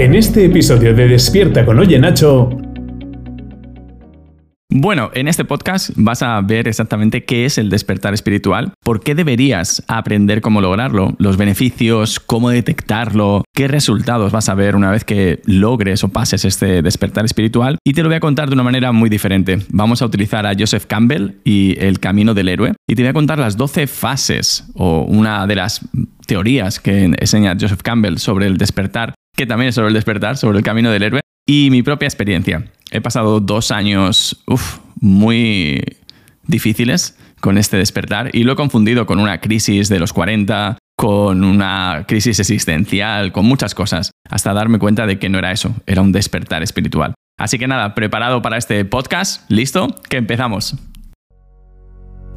En este episodio de Despierta con Oye Nacho, bueno, en este podcast vas a ver exactamente qué es el despertar espiritual, por qué deberías aprender cómo lograrlo, los beneficios, cómo detectarlo, qué resultados vas a ver una vez que logres o pases este despertar espiritual y te lo voy a contar de una manera muy diferente. Vamos a utilizar a Joseph Campbell y el camino del héroe y te voy a contar las 12 fases o una de las teorías que enseña Joseph Campbell sobre el despertar, que también es sobre el despertar, sobre el camino del héroe y mi propia experiencia he pasado dos años muy difíciles con este despertar y lo he confundido con una crisis de los 40, con una crisis existencial, con muchas cosas, hasta darme cuenta de que no era eso, era un despertar espiritual. Así que nada, preparado para este podcast, listo, que empezamos.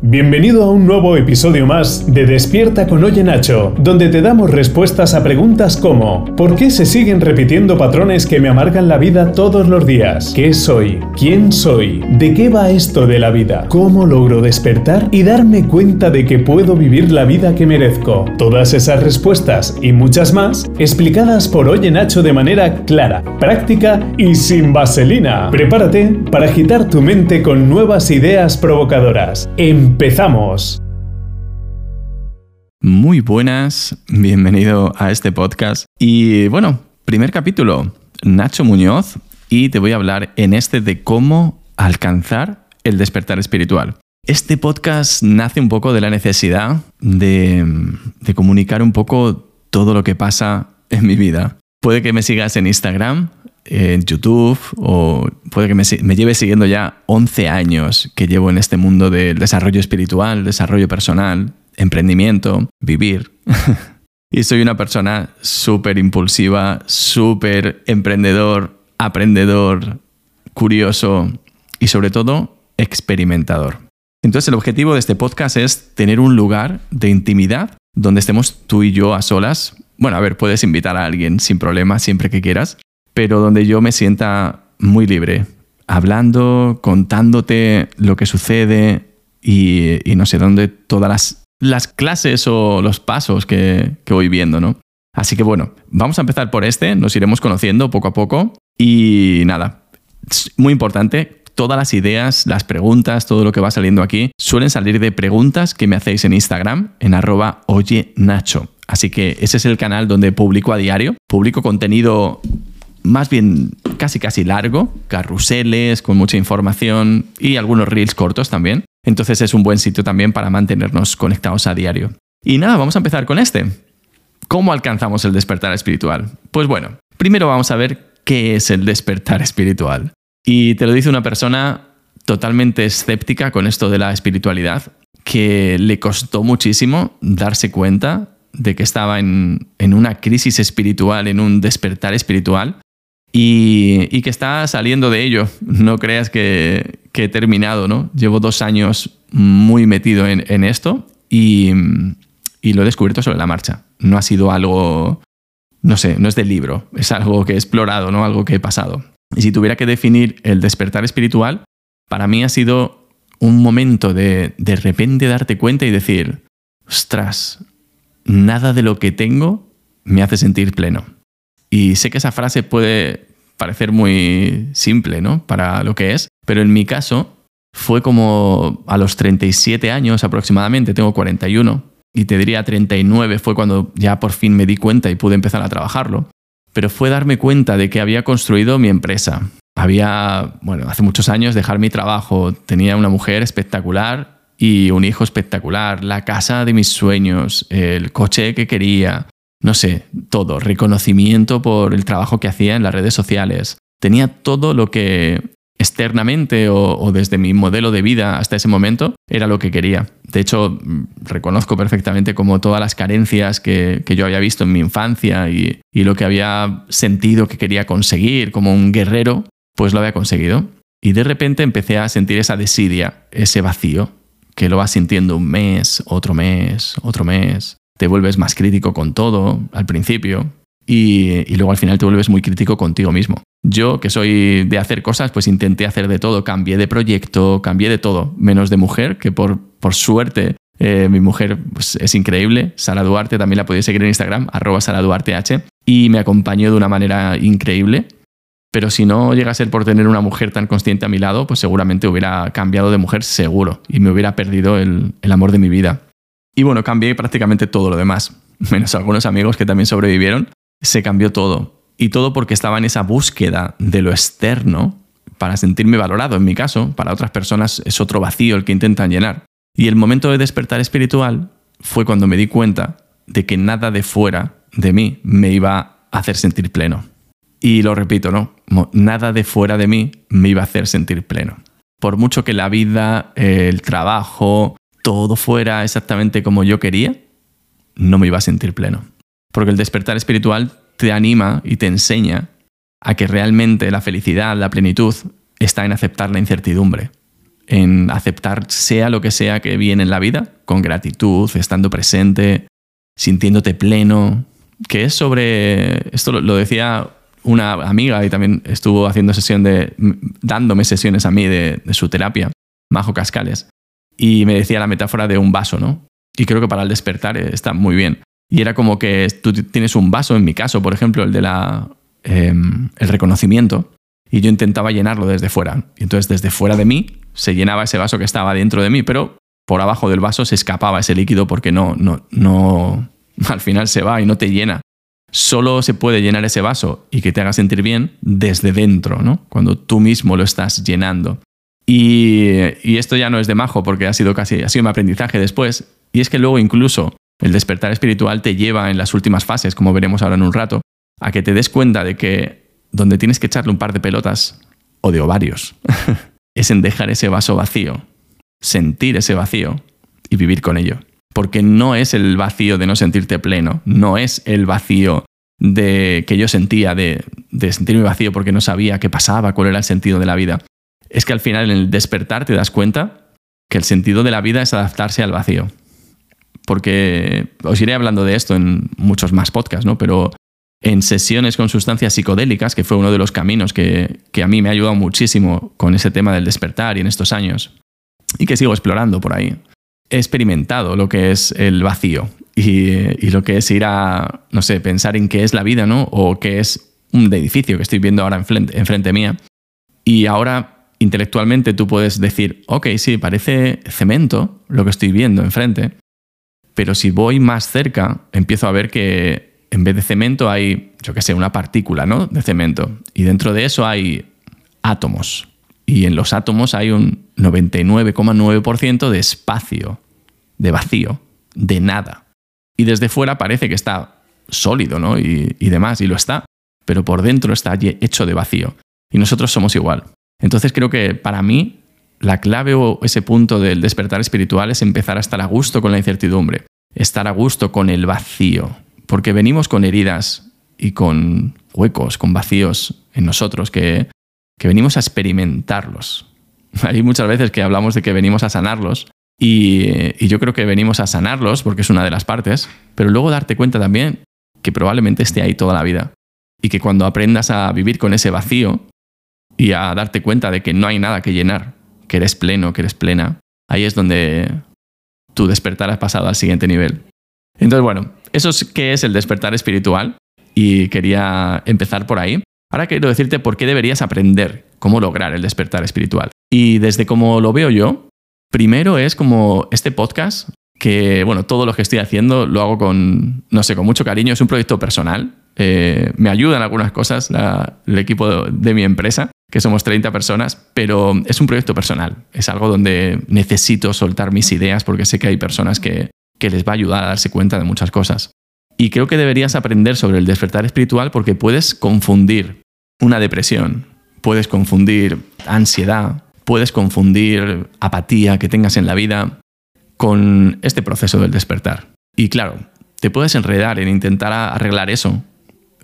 Bienvenido a un nuevo episodio más de Despierta con Oye Nacho, donde te damos respuestas a preguntas como ¿Por qué se siguen repitiendo patrones que me amargan la vida todos los días? ¿Qué soy? ¿Quién soy? ¿De qué va esto de la vida? ¿Cómo logro despertar y darme cuenta de que puedo vivir la vida que merezco? Todas esas respuestas y muchas más explicadas por Oye Nacho de manera clara, práctica y sin vaselina. Prepárate para agitar tu mente con nuevas ideas provocadoras. ¡Empezamos! Muy buenas, bienvenido a este podcast. Y bueno, primer capítulo, Nacho Muñoz, y te voy a hablar en este de cómo alcanzar el despertar espiritual. Este podcast nace un poco de la necesidad de, de comunicar un poco todo lo que pasa en mi vida. Puede que me sigas en Instagram, en YouTube o puede que me, lleve siguiendo ya 11 años que llevo en este mundo del desarrollo espiritual, desarrollo personal, emprendimiento, vivir. y soy una persona súper impulsiva, súper emprendedor, aprendedor, curioso y sobre todo experimentador. Entonces el objetivo de este podcast es tener un lugar de intimidad donde estemos tú y yo a solas. Bueno, a ver, puedes invitar a alguien sin problema siempre que quieras, pero donde yo me sienta muy libre, hablando, contándote lo que sucede y, no sé, dónde todas las, las, clases o los pasos que, que voy viendo, ¿no? Así que bueno, vamos a empezar por este, nos iremos conociendo poco a poco y nada, muy importante, todas las ideas, las preguntas, todo lo que va saliendo aquí, suelen salir de preguntas que me hacéis en Instagram, en arroba oye Nacho. Así que ese es el canal donde publico a diario, publico contenido más bien casi casi largo, carruseles con mucha información y algunos reels cortos también. Entonces es un buen sitio también para mantenernos conectados a diario. Y nada, vamos a empezar con este. ¿Cómo alcanzamos el despertar espiritual? Pues bueno, primero vamos a ver qué es el despertar espiritual. Y te lo dice una persona totalmente escéptica con esto de la espiritualidad, que le costó muchísimo darse cuenta de que estaba en, en una crisis espiritual, en un despertar espiritual, y, que está saliendo de ello. No creas que, he terminado, ¿no? Llevo dos años muy metido en, esto y, lo he descubierto sobre la marcha. No ha sido algo, no sé, no es del libro, es algo que he explorado, ¿no? Algo que he pasado. Y si tuviera que definir el despertar espiritual, para mí ha sido un momento de de repente darte cuenta y decir, ostras, nada de lo que tengo me hace sentir pleno. Y sé que esa frase puede parecer muy simple, ¿no? Para lo que es, pero en mi caso fue como a los 37 años aproximadamente, tengo 41, y te diría 39 fue cuando ya por fin me di cuenta y pude empezar a trabajarlo. Pero fue darme cuenta de que había construido mi empresa. Había, bueno, hace muchos años dejar mi trabajo, tenía una mujer espectacular y un hijo espectacular, la casa de mis sueños, el coche que quería, no sé, todo, reconocimiento por el trabajo que hacía en las redes sociales. Tenía todo lo que externamente o, desde mi modelo de vida hasta ese momento era lo que quería. De hecho, reconozco perfectamente como todas las carencias que, yo había visto en mi infancia y, y lo que había sentido que quería conseguir como un guerrero, pues lo había conseguido. Y de repente empecé a sentir esa desidia, ese vacío, que lo vas sintiendo un mes, otro mes, otro mes te vuelves más crítico con todo al principio y, luego al final te vuelves muy crítico contigo mismo. Yo, que soy de hacer cosas, pues intenté hacer de todo, cambié de proyecto, cambié de todo, menos de mujer, que por, por suerte eh, mi mujer pues, es increíble. Sara Duarte también la podéis seguir en Instagram, arroba Sara Duarte H. y me acompañó de una manera increíble. Pero si no llega a ser por tener una mujer tan consciente a mi lado, pues seguramente hubiera cambiado de mujer seguro y me hubiera perdido el, el amor de mi vida. Y bueno, cambié prácticamente todo lo demás, menos algunos amigos que también sobrevivieron. Se cambió todo. Y todo porque estaba en esa búsqueda de lo externo para sentirme valorado, en mi caso. Para otras personas es otro vacío el que intentan llenar. Y el momento de despertar espiritual fue cuando me di cuenta de que nada de fuera de mí me iba a hacer sentir pleno. Y lo repito, ¿no? Nada de fuera de mí me iba a hacer sentir pleno. Por mucho que la vida, el trabajo, todo fuera exactamente como yo quería, no me iba a sentir pleno. Porque el despertar espiritual te anima y te enseña a que realmente la felicidad, la plenitud, está en aceptar la incertidumbre, en aceptar sea lo que sea que viene en la vida, con gratitud, estando presente, sintiéndote pleno, que es sobre, esto lo decía una amiga y también estuvo haciendo sesión de, dándome sesiones a mí de, de su terapia, Majo Cascales, y me decía la metáfora de un vaso, ¿no? Y creo que para el despertar está muy bien. Y era como que tú tienes un vaso, en mi caso, por ejemplo, el de la, em, el reconocimiento, y yo intentaba llenarlo desde fuera. Y entonces desde fuera de mí se llenaba ese vaso que estaba dentro de mí, pero por abajo del vaso se escapaba ese líquido porque no, no, no, al final se va y no te llena. Solo se puede llenar ese vaso y que te haga sentir bien desde dentro, ¿no? Cuando tú mismo lo estás llenando. Y, esto ya no es de majo porque ha sido casi, ha sido mi aprendizaje después. Y es que luego incluso el despertar espiritual te lleva en las últimas fases, como veremos ahora en un rato, a que te des cuenta de que donde tienes que echarle un par de pelotas o de ovarios es en dejar ese vaso vacío, sentir ese vacío y vivir con ello. Porque no es el vacío de no sentirte pleno, no es el vacío de que yo sentía de sentirme vacío porque no sabía qué pasaba, cuál era el sentido de la vida. Es que al final en el despertar te das cuenta que el sentido de la vida es adaptarse al vacío porque os iré hablando de esto en muchos más podcasts, ¿no? Pero en sesiones con sustancias psicodélicas, que fue uno de los caminos que, a mí me ha ayudado muchísimo con ese tema del despertar y en estos años, y que sigo explorando por ahí, he experimentado lo que es el vacío y, lo que es ir a, no sé, pensar en qué es la vida, ¿no? O qué es un edificio que estoy viendo ahora enfrente, enfrente mía. Y ahora intelectualmente tú puedes decir, ok, sí, parece cemento lo que estoy viendo enfrente, pero si voy más cerca, empiezo a ver que en vez de cemento hay, yo qué sé, una partícula ¿no? de cemento. Y dentro de eso hay átomos. Y en los átomos hay un 99,9% de espacio, de vacío, de nada. Y desde fuera parece que está sólido ¿no? y, y demás, y lo está. Pero por dentro está hecho de vacío. Y nosotros somos igual. Entonces creo que para mí la clave o ese punto del despertar espiritual es empezar a estar a gusto con la incertidumbre, estar a gusto con el vacío, porque venimos con heridas y con huecos, con vacíos en nosotros que, venimos a experimentarlos. Hay muchas veces que hablamos de que venimos a sanarlos y, y yo creo que venimos a sanarlos porque es una de las partes, pero luego darte cuenta también que probablemente esté ahí toda la vida y que cuando aprendas a vivir con ese vacío y a darte cuenta de que no hay nada que llenar, que eres pleno, que eres plena, ahí es donde tu despertar has pasado al siguiente nivel. Entonces, bueno, eso es qué es el despertar espiritual y quería empezar por ahí. Ahora quiero decirte por qué deberías aprender cómo lograr el despertar espiritual. Y desde como lo veo yo, primero es como este podcast, que bueno, todo lo que estoy haciendo lo hago con, no sé, con mucho cariño, es un proyecto personal. Eh, me ayudan algunas cosas el equipo de mi empresa, que somos 30 personas, pero es un proyecto personal. Es algo donde necesito soltar mis ideas porque sé que hay personas que, les va a ayudar a darse cuenta de muchas cosas. Y creo que deberías aprender sobre el despertar espiritual porque puedes confundir una depresión, puedes confundir ansiedad, puedes confundir apatía que tengas en la vida con este proceso del despertar. Y claro, te puedes enredar en intentar arreglar eso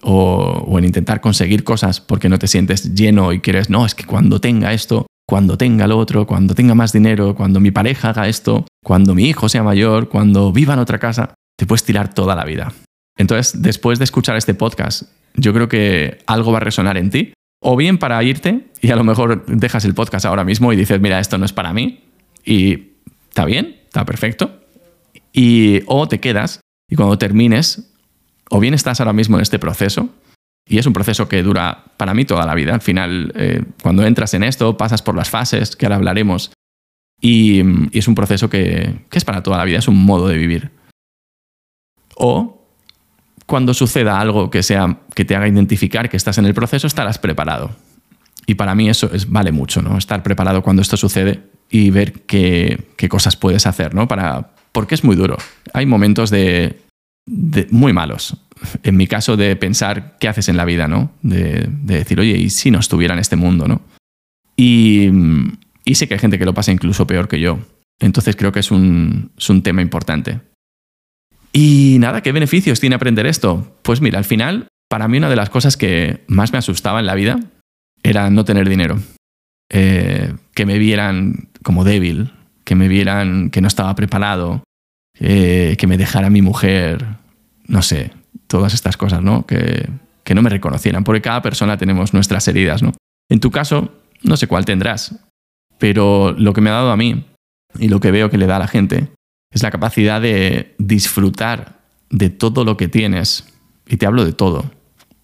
o, en intentar conseguir cosas porque no te sientes lleno y quieres, no, es que cuando tenga esto, cuando tenga lo otro, cuando tenga más dinero, cuando mi pareja haga esto, cuando mi hijo sea mayor, cuando viva en otra casa, te puedes tirar toda la vida. Entonces, después de escuchar este podcast, yo creo que algo va a resonar en ti. O bien para irte y a lo mejor dejas el podcast ahora mismo y dices, mira, esto no es para mí. Y está bien, está perfecto. Y, o te quedas y cuando termines O bien estás ahora mismo en este proceso, y es un proceso que dura para mí toda la vida. Al final, eh, cuando entras en esto, pasas por las fases, que ahora hablaremos, y, es un proceso que, es para toda la vida, es un modo de vivir. O cuando suceda algo que, sea, que te haga identificar que estás en el proceso, estarás preparado. Y para mí eso es, vale mucho, ¿no? Estar preparado cuando esto sucede y ver qué, qué cosas puedes hacer, ¿no? Para, porque es muy duro. Hay momentos de, muy malos. En mi caso, de pensar qué haces en la vida, ¿no? De, de, decir, oye, ¿y si no estuviera en este mundo, ¿no? Y, y sé que hay gente que lo pasa incluso peor que yo. Entonces creo que es un, es un tema importante. Y nada, ¿qué beneficios tiene aprender esto? Pues mira, al final, para mí una de las cosas que más me asustaba en la vida era no tener dinero. Eh, que me vieran como débil, que me vieran que no estaba preparado, eh, que me dejara mi mujer, no sé, todas estas cosas, ¿no? Que, que no me reconocieran, porque cada persona tenemos nuestras heridas, ¿no? En tu caso, no sé cuál tendrás, pero lo que me ha dado a mí y lo que veo que le da a la gente es la capacidad de disfrutar de todo lo que tienes. Y te hablo de todo,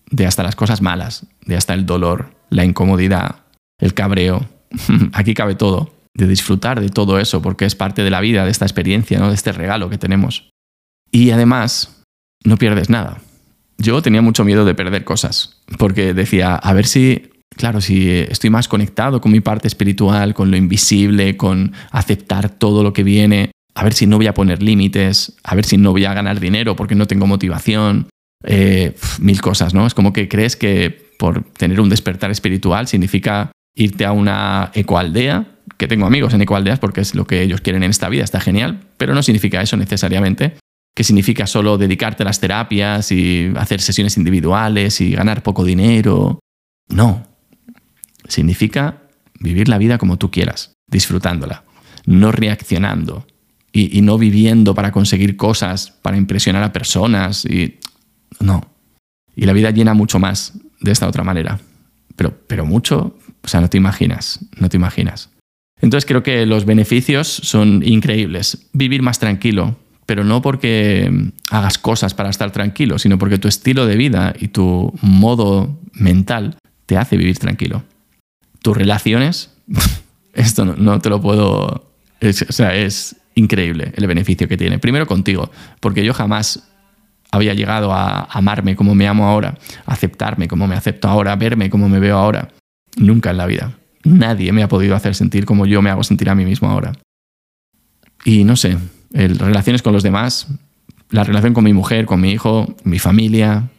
de hasta las cosas malas, de hasta el dolor, la incomodidad, el cabreo. Aquí cabe todo, de disfrutar de todo eso, porque es parte de la vida, de esta experiencia, ¿no? de este regalo que tenemos. Y además, no pierdes nada. Yo tenía mucho miedo de perder cosas, porque decía, a ver si, claro, si estoy más conectado con mi parte espiritual, con lo invisible, con aceptar todo lo que viene, a ver si no voy a poner límites, a ver si no voy a ganar dinero porque no tengo motivación, eh, mil cosas, ¿no? Es como que crees que por tener un despertar espiritual significa irte a una ecoaldea, que tengo amigos en ecoaldeas porque es lo que ellos quieren en esta vida, está genial, pero no significa eso necesariamente, que significa solo dedicarte a las terapias y hacer sesiones individuales y ganar poco dinero. No, significa vivir la vida como tú quieras, disfrutándola, no reaccionando, y, no viviendo para conseguir cosas, para impresionar a personas. Y, no. Y la vida llena mucho más de esta otra manera. Pero, pero mucho, o sea, no te imaginas, no te imaginas. Entonces creo que los beneficios son increíbles. Vivir más tranquilo, pero no porque hagas cosas para estar tranquilo, sino porque tu estilo de vida y tu modo mental te hace vivir tranquilo. Tus relaciones, esto no, te lo puedo... o sea, es increíble el beneficio que tiene. Primero contigo, porque yo jamás había llegado a amarme como me amo ahora, aceptarme como me acepto ahora, verme como me veo ahora. Nunca en la vida. Nadie me ha podido hacer sentir como yo me hago sentir a mí mismo ahora. Y no sé, el, relaciones con los demás, la relación con mi mujer, con mi hijo, mi familia,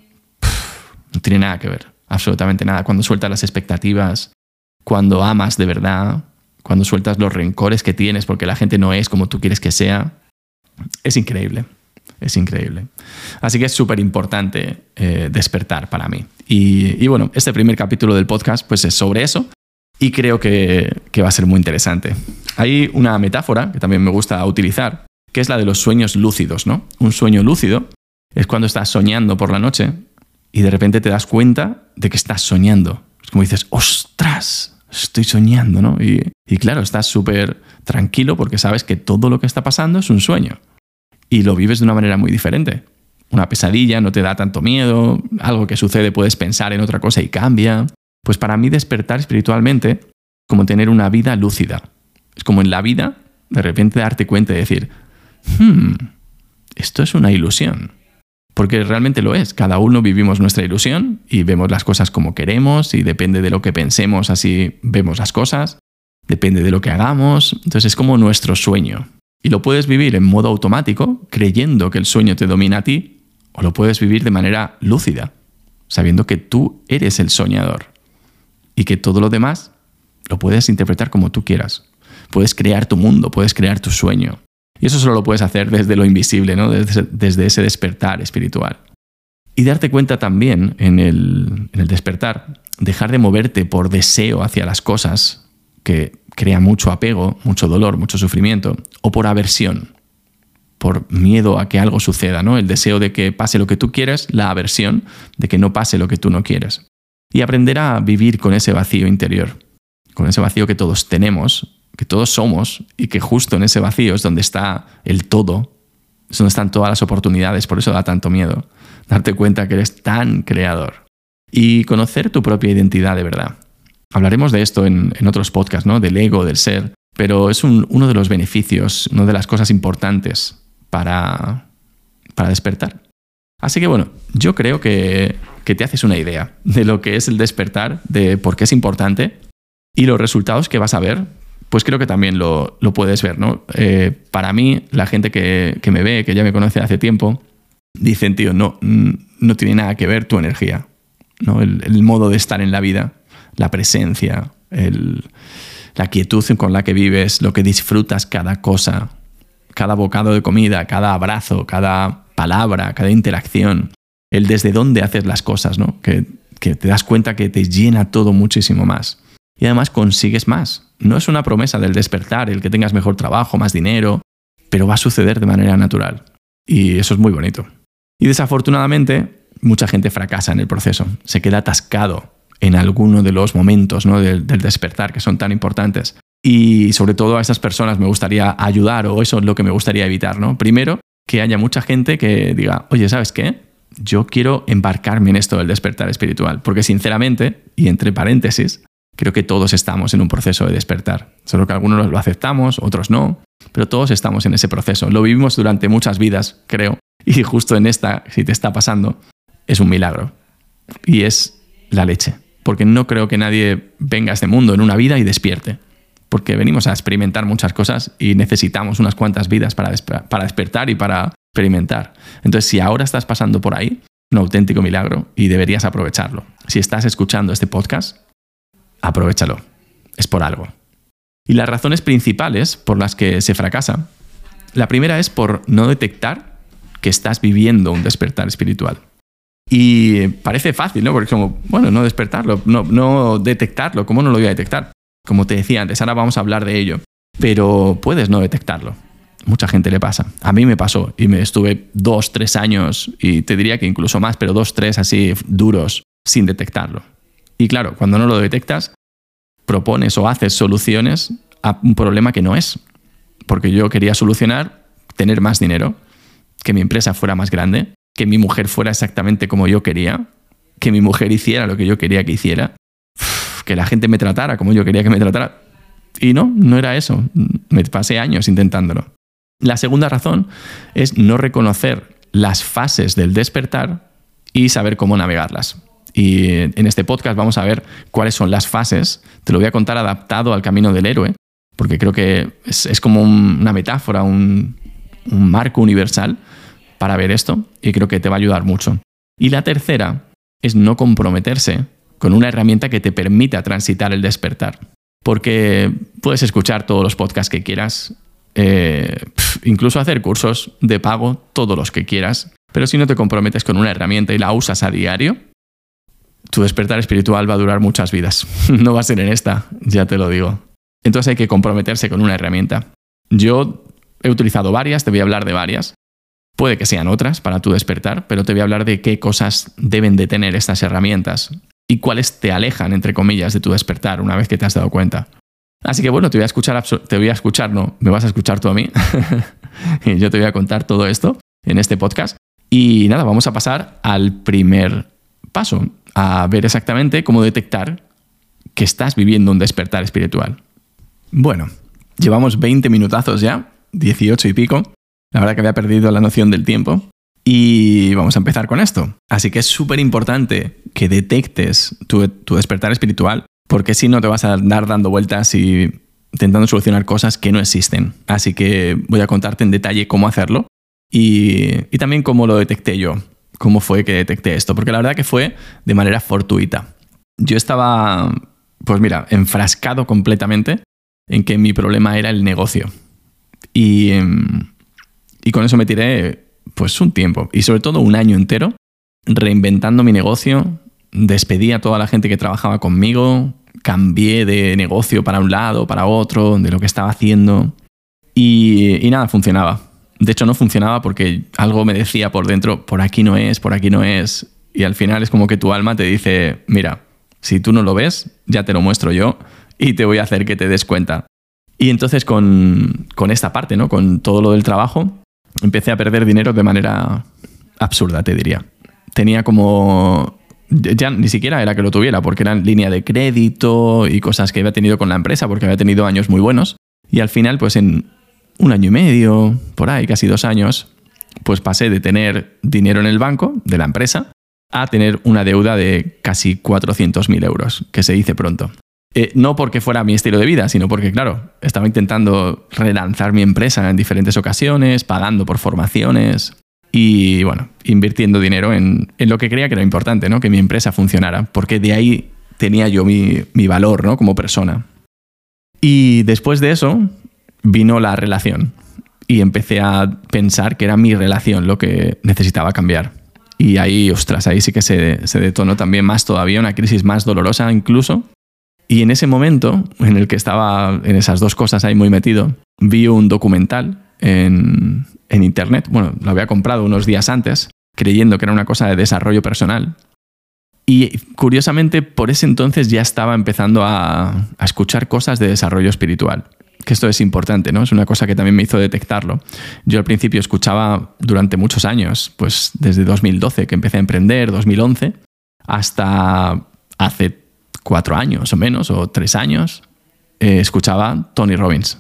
no tiene nada que ver, absolutamente nada. Cuando sueltas las expectativas, cuando amas de verdad, cuando sueltas los rencores que tienes porque la gente no es como tú quieres que sea, es increíble. Es increíble. Así que es súper importante eh, despertar para mí. Y, bueno, este primer capítulo del podcast pues es sobre eso y creo que, va a ser muy interesante. Hay una metáfora que también me gusta utilizar, que es la de los sueños lúcidos, ¿no? Un sueño lúcido es cuando estás soñando por la noche y de repente te das cuenta de que estás soñando. Es como dices, ostras, estoy soñando, ¿no? Y, claro, estás súper tranquilo porque sabes que todo lo que está pasando es un sueño. Y lo vives de una manera muy diferente. Una pesadilla no te da tanto miedo, algo que sucede puedes pensar en otra cosa y cambia. Pues para mí despertar espiritualmente como tener una vida lúcida. Es como en la vida de repente darte cuenta y decir, hmm, esto es una ilusión porque realmente lo es. Cada uno vivimos nuestra ilusión y vemos las cosas como queremos y depende de lo que pensemos, así vemos las cosas, depende de lo que hagamos, entonces es como nuestro sueño. Y lo puedes vivir en modo automático, creyendo que el sueño te domina a ti, o lo puedes vivir de manera lúcida, sabiendo que tú eres el soñador y que todo lo demás lo puedes interpretar como tú quieras. Puedes crear tu mundo, puedes crear tu sueño. Y eso solo lo puedes hacer desde lo invisible, ¿no? desde, ese despertar espiritual. Y darte cuenta también en el, en el despertar, dejar de moverte por deseo hacia las cosas, que crea mucho apego, mucho dolor, mucho sufrimiento, o por aversión, por miedo a que algo suceda, ¿no? El deseo de que pase lo que tú quieres, la aversión de que no pase lo que tú no quieres. Y aprender a vivir con ese vacío interior, con ese vacío que todos tenemos que todos somos y que justo en ese vacío es donde está el todo, es donde están todas las oportunidades, por eso da tanto miedo. darte cuenta que eres tan creador y conocer tu propia identidad de verdad. Hablaremos de esto en, otros podcasts, ¿no? Del ego, del ser, pero es uno de los beneficios, una de las cosas importantes para, para despertar. Así que bueno, yo creo que, te haces una idea de lo que es el despertar, de por qué es importante y los resultados que vas a ver, pues creo que también lo, puedes ver, ¿no? Eh, para mí, la gente que, me ve, que ya me conoce hace tiempo, dicen, tío, no, no tiene nada que ver tu energía, ¿no? el, modo de estar en la vida, la presencia, la quietud con la que vives, lo que disfrutas cada cosa, cada bocado de comida, cada abrazo, cada palabra, cada interacción, el desde dónde haces las cosas, ¿no? Que, te das cuenta que te llena todo muchísimo más. Y además consigues más. No es una promesa del despertar, el que tengas mejor trabajo, más dinero, pero va a suceder de manera natural. Y eso es muy bonito. Y desafortunadamente, mucha gente fracasa en el proceso, se queda atascado en alguno de los momentos ¿no? del, del despertar que son tan importantes. Y sobre todo a esas personas me gustaría ayudar o eso es lo que me gustaría evitar, ¿no? Primero, que haya mucha gente que diga, oye, ¿sabes qué? Yo quiero embarcarme en esto del despertar espiritual, porque sinceramente, y entre paréntesis, creo que todos estamos en un proceso de despertar. Solo que algunos lo aceptamos, otros no, pero todos estamos en ese proceso. Lo vivimos durante muchas vidas, creo, y justo en esta, si te está pasando, es un milagro. Y es la leche, porque no creo que nadie venga a este mundo en una vida y despierte porque venimos a experimentar muchas cosas y necesitamos unas cuantas vidas para, para despertar y para experimentar. Entonces, si ahora estás pasando por ahí, un auténtico milagro y deberías aprovecharlo. Si estás escuchando este podcast, aprovechalo. Es por algo. Y las razones principales por las que se fracasa, la primera es por no detectar que estás viviendo un despertar espiritual. Y parece fácil, ¿no? Porque como, bueno, no despertarlo, no, no detectarlo, ¿cómo no lo voy a detectar? Como te decía antes, ahora vamos a hablar de ello. Pero puedes no detectarlo. Mucha gente le pasa. A mí me pasó y me estuve dos, tres años, y te diría que incluso más, pero dos, tres así duros sin detectarlo. Y claro, cuando no lo detectas, propones o haces soluciones a un problema que no es. Porque yo quería solucionar tener más dinero, que mi empresa fuera más grande, que mi mujer fuera exactamente como yo quería, que mi mujer hiciera lo que yo quería que hiciera, que la gente me tratara como yo quería que me tratara. Y no, no era eso. Me pasé años intentándolo. La segunda razón es no reconocer las fases del despertar y saber cómo navegarlas. Y en este podcast vamos a ver cuáles son las fases. Te lo voy a contar adaptado al camino del héroe, porque creo que es, como una metáfora, un, un marco universal para ver esto y creo que te va a ayudar mucho. Y la tercera es no comprometerse con una herramienta que te permita transitar el despertar. Porque puedes escuchar todos los podcasts que quieras, eh, incluso hacer cursos de pago, todos los que quieras, pero si no te comprometes con una herramienta y la usas a diario, tu despertar espiritual va a durar muchas vidas. no va a ser en esta, ya te lo digo. Entonces hay que comprometerse con una herramienta. Yo he utilizado varias, te voy a hablar de varias. Puede que sean otras para tu despertar, pero te voy a hablar de qué cosas deben de tener estas herramientas y cuáles te alejan, entre comillas, de tu despertar una vez que te has dado cuenta. Así que bueno, te voy a escuchar, te voy a escuchar, no, me vas a escuchar tú a mí. y yo te voy a contar todo esto en este podcast. Y nada, vamos a pasar al primer paso, a ver exactamente cómo detectar que estás viviendo un despertar espiritual. Bueno, llevamos 20 minutazos ya, 18 y pico. La verdad que había perdido la noción del tiempo. Y vamos a empezar con esto. Así que es súper importante que detectes tu, despertar espiritual, porque si no te vas a andar dando vueltas y intentando solucionar cosas que no existen. Así que voy a contarte en detalle cómo hacerlo y, y también cómo lo detecté yo, cómo fue que detecté esto, porque la verdad que fue de manera fortuita. Yo estaba, pues mira, enfrascado completamente en que mi problema era el negocio. Y, y con eso me tiré pues un tiempo y sobre todo un año entero reinventando mi negocio, despedí a toda la gente que trabajaba conmigo, cambié de negocio para un lado, para otro, de lo que estaba haciendo y, y nada, funcionaba. De hecho no funcionaba porque algo me decía por dentro, por aquí no es, por aquí no es. Y al final es como que tu alma te dice, mira, si tú no lo ves, ya te lo muestro yo y te voy a hacer que te des cuenta. Y entonces con, con esta parte, ¿no? con todo lo del trabajo, empecé a perder dinero de manera absurda, te diría. tenía como ya ni siquiera era que lo tuviera, porque era línea de crédito y cosas que había tenido con la empresa, porque había tenido años muy buenos. Y al final, pues en un año y medio, por ahí, casi dos años, pues pasé de tener dinero en el banco de la empresa a tener una deuda de casi 400.000 euros, que se dice pronto. Eh, no porque fuera mi estilo de vida, sino porque, claro, estaba intentando relanzar mi empresa en diferentes ocasiones, pagando por formaciones y, bueno, invirtiendo dinero en, lo que creía que era importante, ¿no? Que mi empresa funcionara, porque de ahí tenía yo mi, mi valor, ¿no? Como persona. Y después de eso vino la relación y empecé a pensar que era mi relación lo que necesitaba cambiar. Y ahí, ostras, ahí sí que se, se detonó también más todavía, una crisis más dolorosa incluso. Y en ese momento, en el que estaba en esas dos cosas ahí muy metido, vi un documental en, internet. Bueno, lo había comprado unos días antes, creyendo que era una cosa de desarrollo personal. Y curiosamente, por ese entonces ya estaba empezando a, a escuchar cosas de desarrollo espiritual que esto es importante, ¿no? Es una cosa que también me hizo detectarlo. Yo al principio escuchaba durante muchos años, pues desde 2012 que empecé a emprender, 2011, hasta hace cuatro años o menos, o tres años, eh, escuchaba Tony Robbins.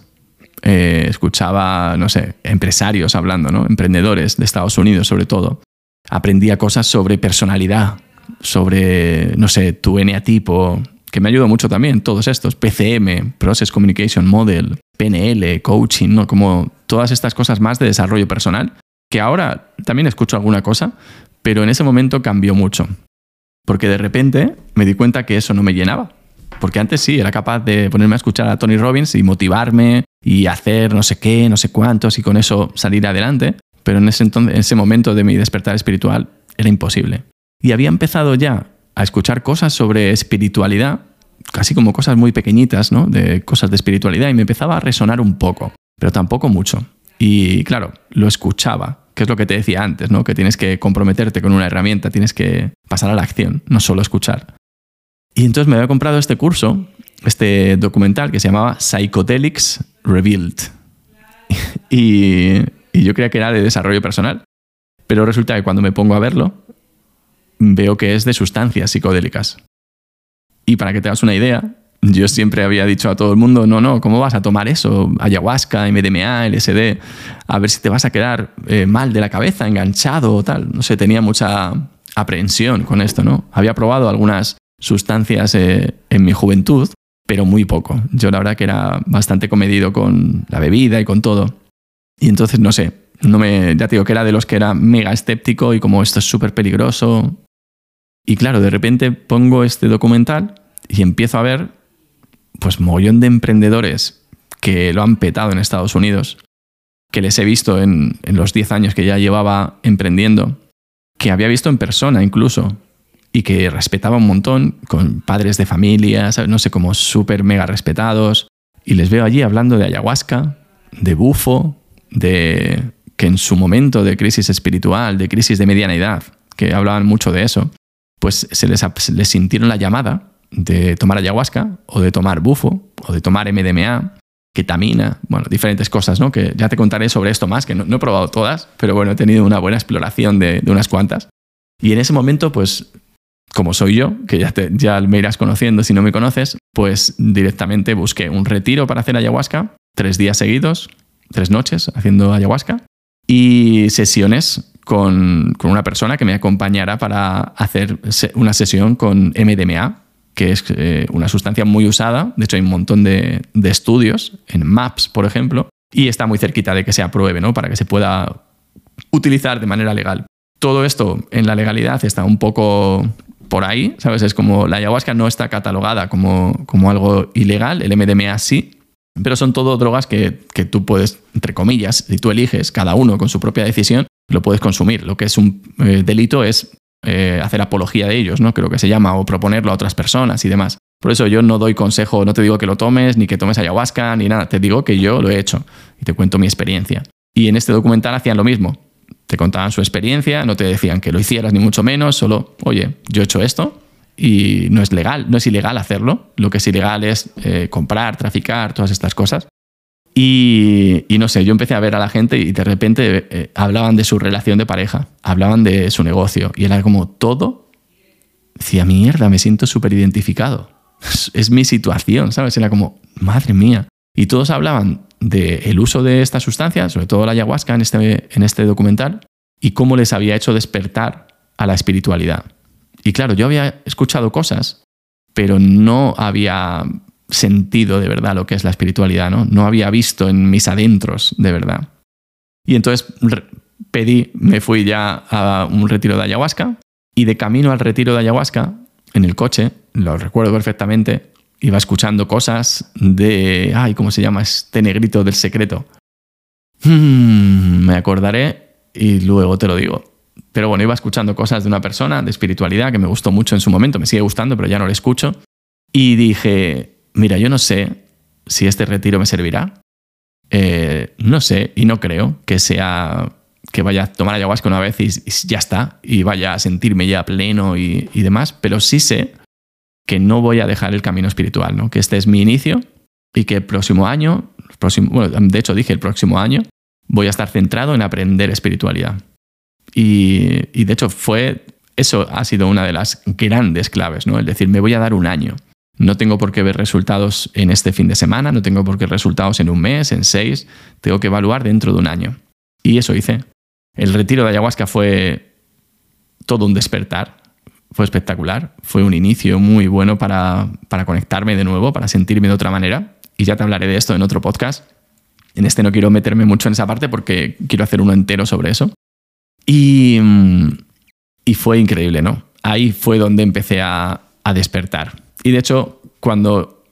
Eh, escuchaba, no sé, empresarios hablando, ¿no? Emprendedores de Estados Unidos sobre todo. Aprendía cosas sobre personalidad, sobre, no sé, tu eneatipo, que me ayudó mucho también, todos estos, PCM, Process Communication Model, PNL, coaching, ¿no? Como todas estas cosas más de desarrollo personal, que ahora también escucho alguna cosa, pero en ese momento cambió mucho. Porque de repente me di cuenta que eso no me llenaba. Porque antes sí, era capaz de ponerme a escuchar a Tony Robbins y motivarme y hacer no sé qué, no sé cuántos y con eso salir adelante. Pero en ese, entonces, en ese momento de mi despertar espiritual era imposible. Y había empezado ya a escuchar cosas sobre espiritualidad, casi como cosas muy pequeñitas, ¿no? De cosas de espiritualidad y me empezaba a resonar un poco, pero tampoco mucho. Y claro, lo escuchaba, que es lo que te decía antes, ¿no? Que tienes que comprometerte con una herramienta, tienes que pasar a la acción, no solo escuchar. Y entonces me había comprado este curso, este documental que se llamaba Psychedelics Revealed. y, yo creía que era de desarrollo personal. Pero resulta que cuando me pongo a verlo, veo que es de sustancias psicodélicas. Y para que te hagas una idea, yo siempre había dicho a todo el mundo, no, no, ¿cómo vas a tomar eso? Ayahuasca, MDMA, LSD, a ver si te vas a quedar eh, mal de la cabeza, enganchado o tal. No sé, tenía mucha aprehensión con esto, ¿no? Había probado algunas sustancias eh, en mi juventud, pero muy poco. Yo la verdad que era bastante comedido con la bebida y con todo. Y entonces, no sé, no me, ya te digo que era de los que era mega escéptico y como esto es súper peligroso, y claro, de repente pongo este documental y empiezo a ver, pues, mogollón de emprendedores que lo han petado en Estados Unidos, que les he visto en, los 10 años que ya llevaba emprendiendo, que había visto en persona incluso, y que respetaba un montón, con padres de familia, no sé, como súper mega respetados, y les veo allí hablando de ayahuasca, de bufo, de que en su momento de crisis espiritual, de crisis de mediana edad, que hablaban mucho de eso, pues se les, sintieron la llamada de tomar ayahuasca o de tomar bufo o de tomar MDMA, ketamina, bueno, diferentes cosas, ¿no? Que ya te contaré sobre esto más, que no, he probado todas, pero bueno, he tenido una buena exploración de, unas cuantas. Y en ese momento, pues, como soy yo, que ya, me irás conociendo si no me conoces, pues directamente busqué un retiro para hacer ayahuasca, tres días seguidos, tres noches haciendo ayahuasca, y sesiones con, una persona que me acompañara para hacer una sesión con MDMA, que es eh, una sustancia muy usada. De hecho, hay un montón de, estudios en MAPS, por ejemplo, y está muy cerquita de que se apruebe, ¿no? Para que se pueda utilizar de manera legal. Todo esto en la legalidad está un poco por ahí, ¿sabes? Es como la ayahuasca no está catalogada como, como algo ilegal, el MDMA sí, pero son todo drogas que, que, tú puedes, entre comillas, si tú eliges, cada uno con su propia decisión, lo puedes consumir. Lo que es un eh, delito es eh, hacer apología de ellos, ¿no? Creo que se llama, o proponerlo a otras personas y demás. Por eso yo no doy consejo, no te digo que lo tomes, ni que tomes ayahuasca, ni nada. Te digo que yo lo he hecho y te cuento mi experiencia. Y en este documental hacían lo mismo. Te contaban su experiencia, no te decían que lo hicieras ni mucho menos, solo, oye, yo he hecho esto y no es legal, no es ilegal hacerlo. Lo que es ilegal es eh, comprar, traficar, todas estas cosas. Y, no sé, yo empecé a ver a la gente y de repente eh, hablaban de su relación de pareja, hablaban de su negocio y era como todo. Decía, mierda, me siento súper identificado. Es, mi situación, ¿sabes? Era como, madre mía. Y todos hablaban del uso de esta sustancia, sobre todo la ayahuasca en este, en este documental, y cómo les había hecho despertar a la espiritualidad. Y claro, yo había escuchado cosas, pero no había sentido de verdad lo que es la espiritualidad, ¿no? No había visto en mis adentros de verdad. Y entonces pedí, me fui ya a un retiro de ayahuasca y de camino al retiro de ayahuasca, en el coche, lo recuerdo perfectamente, iba escuchando cosas de, ay, ¿cómo se llama? Este negrito del secreto. Hmm, me acordaré y luego te lo digo. Pero bueno, iba escuchando cosas de una persona de espiritualidad que me gustó mucho en su momento, me sigue gustando, pero ya no le escucho. Y dije, mira, yo no sé si este retiro me servirá. Eh, no sé y no creo que sea que vaya a tomar ayahuasca una vez y, ya está, y vaya a sentirme ya pleno y, y, demás, pero sí sé que no voy a dejar el camino espiritual, ¿no? que este es mi inicio y que el próximo año, próximo, de hecho dije el próximo año, voy a estar centrado en aprender espiritualidad. Y, y de hecho fue, eso ha sido una de las grandes claves, ¿no? el decir, me voy a dar un año. No tengo por qué ver resultados en este fin de semana, no tengo por qué resultados en un mes, en seis, tengo que evaluar dentro de un año. Y eso hice. El retiro de ayahuasca fue todo un despertar, fue espectacular, fue un inicio muy bueno para, para conectarme de nuevo, para sentirme de otra manera. Y ya te hablaré de esto en otro podcast. En este no quiero meterme mucho en esa parte porque quiero hacer uno entero sobre eso. Y, y fue increíble, ¿no? Ahí fue donde empecé a, a despertar. Y de hecho, cuando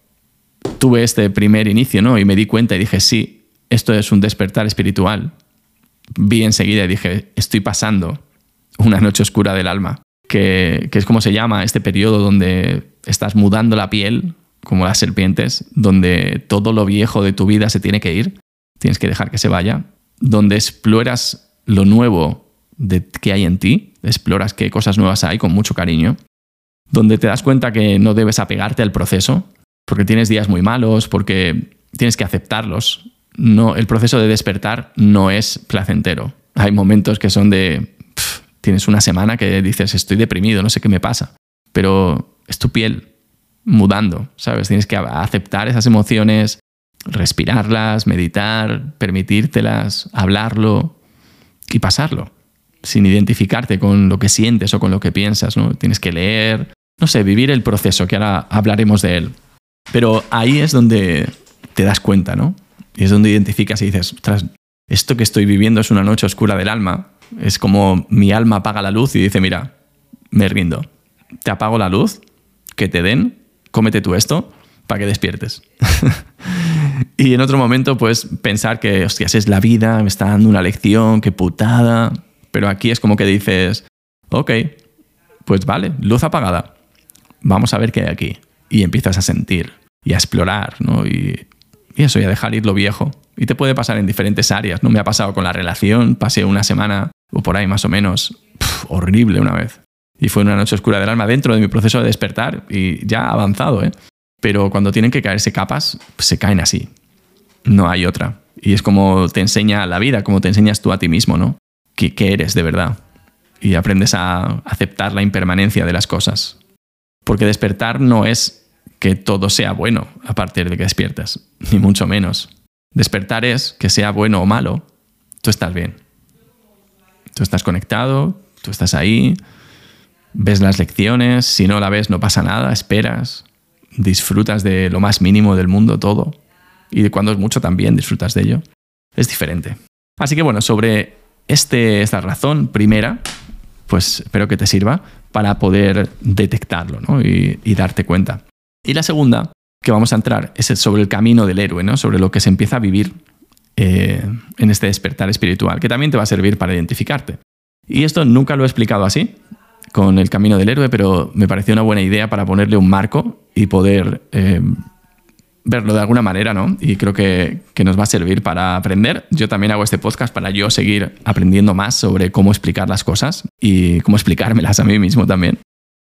tuve este primer inicio, ¿no? Y me di cuenta y dije, sí, esto es un despertar espiritual. Vi enseguida y dije, estoy pasando una noche oscura del alma, que, es como se llama este periodo donde estás mudando la piel, como las serpientes, donde todo lo viejo de tu vida se tiene que ir, tienes que dejar que se vaya, donde exploras lo nuevo de, que hay en ti, exploras qué cosas nuevas hay con mucho cariño donde te das cuenta que no debes apegarte al proceso, porque tienes días muy malos, porque tienes que aceptarlos. No, el proceso de despertar no es placentero. Hay momentos que son de... tienes una semana que dices, estoy deprimido, no sé qué me pasa. Pero es tu piel mudando, ¿sabes? Tienes que aceptar esas emociones, respirarlas, meditar, permitírtelas, hablarlo y pasarlo sin identificarte con lo que sientes o con lo que piensas, ¿no? Tienes que leer, no sé, vivir el proceso, que ahora hablaremos de él. Pero ahí es donde te das cuenta, ¿no? Y es donde identificas y dices, esto que estoy viviendo es una noche oscura del alma. Es como mi alma apaga la luz y dice, mira, me rindo. Te apago la luz, que te den, cómete tú esto para que despiertes. y en otro momento, pues pensar que, hostias, es la vida, me está dando una lección, qué putada. Pero aquí es como que dices, ok, pues vale, luz apagada. Vamos a ver qué hay aquí. Y empiezas a sentir y a explorar, ¿no? Y, eso, y a dejar ir lo viejo. Y te puede pasar en diferentes áreas, ¿no? Me ha pasado con la relación, pasé una semana o por ahí más o menos, horrible una vez. Y fue una noche oscura del alma dentro de mi proceso de despertar y ya avanzado, ¿eh? Pero cuando tienen que caerse capas, pues se caen así. No hay otra. Y es como te enseña la vida, como te enseñas tú a ti mismo, ¿no? qué, eres de verdad. Y aprendes a aceptar la impermanencia de las cosas. Porque despertar no es que todo sea bueno a partir de que despiertas, ni mucho menos. Despertar es que sea bueno o malo, tú estás bien. Tú estás conectado, tú estás ahí, ves las lecciones, si no la ves no pasa nada, esperas, disfrutas de lo más mínimo del mundo, todo. Y cuando es mucho también disfrutas de ello. Es diferente. Así que bueno, sobre este, esta razón primera, pues espero que te sirva para poder detectarlo y, darte cuenta. Y la segunda que vamos a entrar es sobre el camino del héroe, ¿no? sobre lo que se empieza a vivir eh, en este despertar espiritual, que también te va a servir para identificarte. Y esto nunca lo he explicado así, con el camino del héroe, pero me pareció una buena idea para ponerle un marco y poder eh, verlo de alguna manera, ¿no? Y creo que, nos va a servir para aprender. Yo también hago este podcast para yo seguir aprendiendo más sobre cómo explicar las cosas y cómo explicármelas a mí mismo también.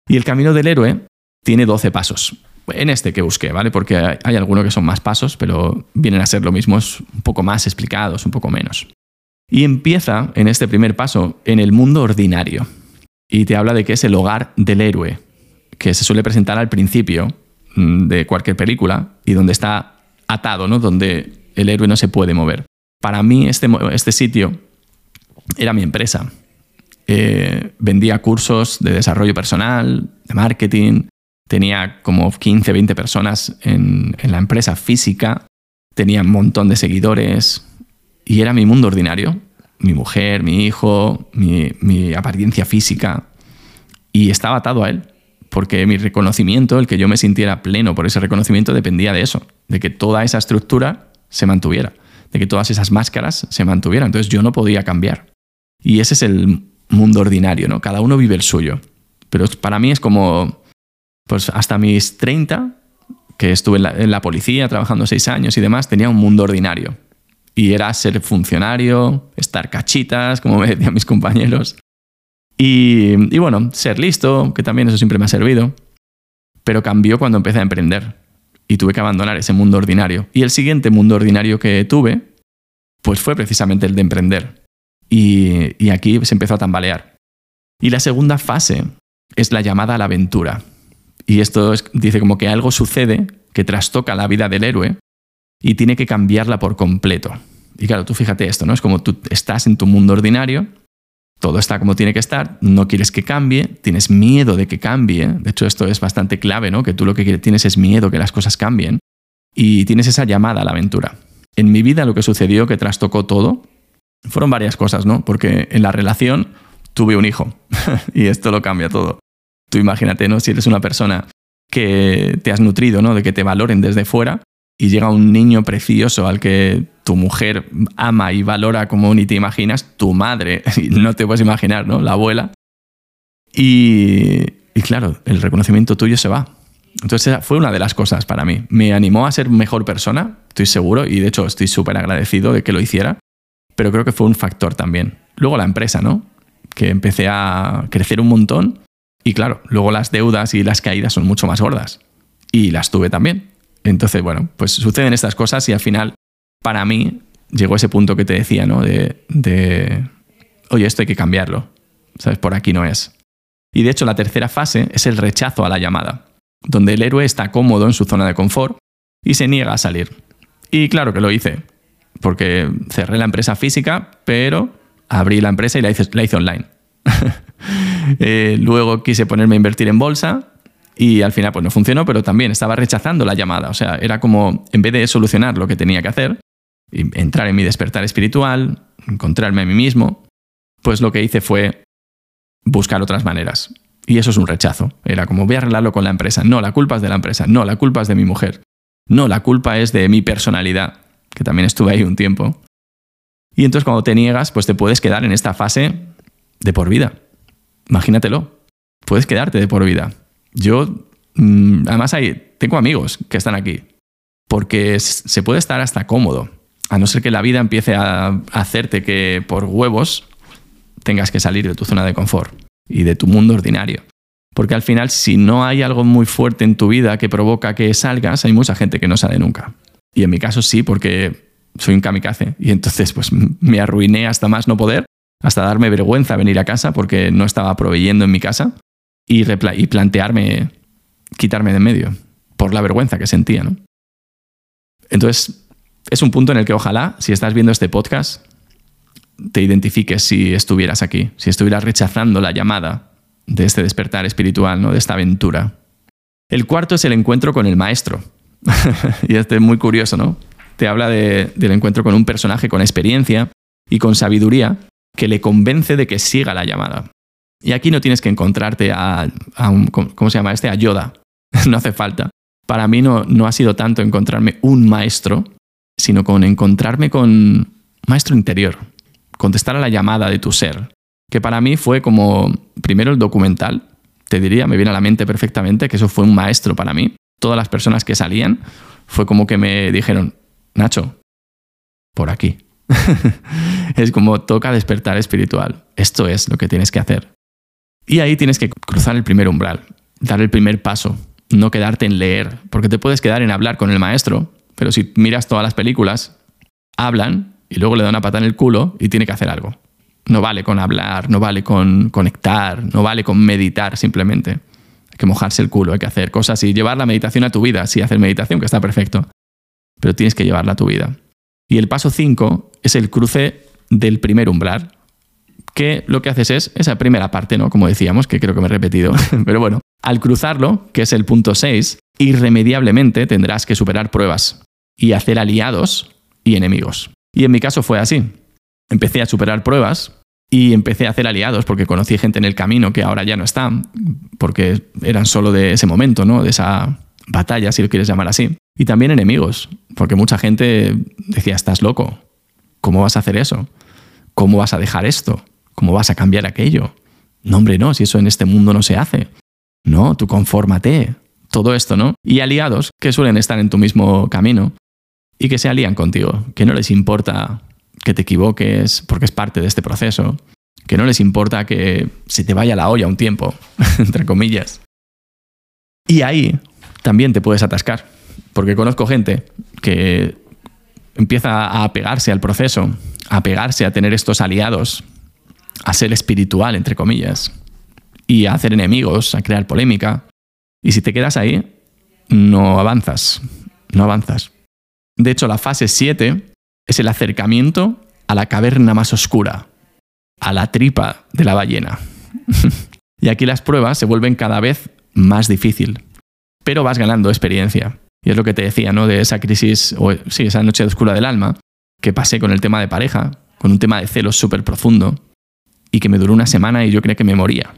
Y el camino del héroe tiene 12 pasos. En este que busqué, ¿vale? Porque hay, algunos que son más pasos, pero vienen a ser lo mismo, es un poco más explicados, un poco menos. Y empieza en este primer paso en el mundo ordinario. Y te habla de que es el hogar del héroe, que se suele presentar al principio mm, de cualquier película y donde está atado, ¿no? Donde el héroe no se puede mover. Para mí este, este sitio era mi empresa. Eh, vendía cursos de desarrollo personal, de marketing, tenía como 15, 20 personas en, la empresa física, tenía un montón de seguidores y era mi mundo ordinario, mi mujer, mi hijo, mi, mi apariencia física y estaba atado a él porque mi reconocimiento, el que yo me sintiera pleno por ese reconocimiento, dependía de eso, de que toda esa estructura se mantuviera, de que todas esas máscaras se mantuvieran. Entonces yo no podía cambiar. Y ese es el mundo ordinario, ¿no? Cada uno vive el suyo. Pero para mí es como pues hasta mis 30, que estuve en la, policía trabajando seis años y demás, tenía un mundo ordinario. Y era ser funcionario, estar cachitas, como me decían mis compañeros. Y, bueno, ser listo, que también eso siempre me ha servido. Pero cambió cuando empecé a emprender. Y tuve que abandonar ese mundo ordinario. Y el siguiente mundo ordinario que tuve, pues fue precisamente el de emprender. Y, y aquí se empezó a tambalear. Y la segunda fase es la llamada a la aventura. Y esto dice como que algo sucede que trastoca la vida del héroe y tiene que cambiarla por completo. Y claro, tú fíjate esto, ¿no? Es como tú estás en tu mundo ordinario, todo está como tiene que estar, no quieres que cambie, tienes miedo de que cambie. De hecho, esto es bastante clave, ¿no? Que tú lo que tienes es miedo que las cosas cambien y tienes esa llamada a la aventura. En mi vida lo que sucedió que trastocó todo fueron varias cosas, ¿no? Porque en la relación tuve un hijo y esto lo cambia todo. Tú imagínate, ¿no? Si eres una persona que te has nutrido, ¿no? De que te valoren desde fuera y llega un niño precioso al que tu mujer ama y valora como ni te imaginas, tu madre, no te puedes imaginar, ¿no? La abuela. Y, y claro, el reconocimiento tuyo se va. Entonces fue una de las cosas para mí. Me animó a ser mejor persona, estoy seguro, y de hecho estoy súper agradecido de que lo hiciera, pero creo que fue un factor también. Luego la empresa, ¿no? Que empecé a crecer un montón y claro, luego las deudas y las caídas son mucho más gordas. Y las tuve también. Entonces, bueno, pues suceden estas cosas y al final, para mí, llegó ese punto que te decía, ¿no? De, de oye, esto hay que cambiarlo. ¿Sabes? Por aquí no es. Y de hecho, la tercera fase es el rechazo a la llamada, donde el héroe está cómodo en su zona de confort y se niega a salir. Y claro que lo hice, porque cerré la empresa física, pero abrí la empresa y la hice, la hice online. Eh, luego quise ponerme a invertir en bolsa y al final pues no funcionó, pero también estaba rechazando la llamada. O sea, era como, en vez de solucionar lo que tenía que hacer, entrar en mi despertar espiritual, encontrarme a mí mismo, pues lo que hice fue buscar otras maneras. Y eso es un rechazo. Era como, voy a arreglarlo con la empresa. No, la culpa es de la empresa. No, la culpa es de mi mujer. No, la culpa es de mi personalidad, que también estuve ahí un tiempo. Y entonces cuando te niegas, pues te puedes quedar en esta fase de por vida. Imagínatelo. Puedes quedarte de por vida. Yo, mm, además, hay, tengo amigos que están aquí. Porque se puede estar hasta cómodo. A no ser que la vida empiece a hacerte que por huevos tengas que salir de tu zona de confort y de tu mundo ordinario. Porque al final, si no hay algo muy fuerte en tu vida que provoca que salgas, hay mucha gente que no sale nunca. Y en mi caso sí, porque soy un kamikaze. Y entonces, pues me arruiné hasta más no poder hasta darme vergüenza venir a casa porque no estaba proveyendo en mi casa y, y plantearme quitarme de en medio por la vergüenza que sentía. ¿no? Entonces, es un punto en el que ojalá, si estás viendo este podcast, te identifiques si estuvieras aquí, si estuvieras rechazando la llamada de este despertar espiritual, ¿no? de esta aventura. El cuarto es el encuentro con el maestro. y este es muy curioso, ¿no? Te habla del encuentro con un personaje con experiencia y con sabiduría que le convence de que siga la llamada. Y aquí no tienes que encontrarte a, un, ¿cómo se llama este? A Yoda. no hace falta. Para mí no, no ha sido tanto encontrarme un maestro, sino con encontrarme con maestro interior, contestar a la llamada de tu ser, que para mí fue como, primero el documental, te diría, me viene a la mente perfectamente que eso fue un maestro para mí. Todas las personas que salían fue como que me dijeron, Nacho, por aquí. es como toca despertar espiritual. Esto es lo que tienes que hacer. Y ahí tienes que cruzar el primer umbral, dar el primer paso no quedarte en leer, porque te puedes quedar en hablar con el maestro, pero si miras todas las películas, hablan y luego le dan una pata en el culo y tiene que hacer algo. No vale con hablar, no vale con conectar, no vale con meditar simplemente. Hay que mojarse el culo, hay que hacer cosas y llevar la meditación a tu vida. Sí, hacer meditación, que está perfecto, pero tienes que llevarla a tu vida. Y el paso 5 es el cruce del primer umbral, que lo que haces es esa primera parte, ¿no? Como decíamos, que creo que me he repetido, pero bueno, al cruzarlo, que es el punto 6, irremediablemente tendrás que superar pruebas y hacer aliados y enemigos. Y en mi caso fue así. Empecé a superar pruebas y empecé a hacer aliados porque conocí gente en el camino que ahora ya no están, porque eran solo de ese momento, ¿no? De esa batalla, si lo quieres llamar así. Y también enemigos, porque mucha gente decía, estás loco, ¿cómo vas a hacer eso? ¿Cómo vas a dejar esto? ¿Cómo vas a cambiar aquello? No, hombre, no, si eso en este mundo no se hace. No, tú confórmate. Todo esto, ¿no? Y aliados que suelen estar en tu mismo camino y que se alían contigo, que no les importa que te equivoques porque es parte de este proceso, que no les importa que se te vaya la olla un tiempo, entre comillas. Y ahí también te puedes atascar, porque conozco gente que empieza a apegarse al proceso, a apegarse a tener estos aliados, a ser espiritual, entre comillas, y a hacer enemigos, a crear polémica. Y si te quedas ahí, no avanzas, no avanzas. De hecho, la fase 7 es el acercamiento a la caverna más oscura, a la tripa de la ballena. y aquí las pruebas se vuelven cada vez más difícil, pero vas ganando experiencia. Y es lo que te decía, ¿no? De esa crisis, o sí, esa noche oscura del alma, que pasé con el tema de pareja, con un tema de celos súper profundo, y que me duró una semana y yo creía que me moría.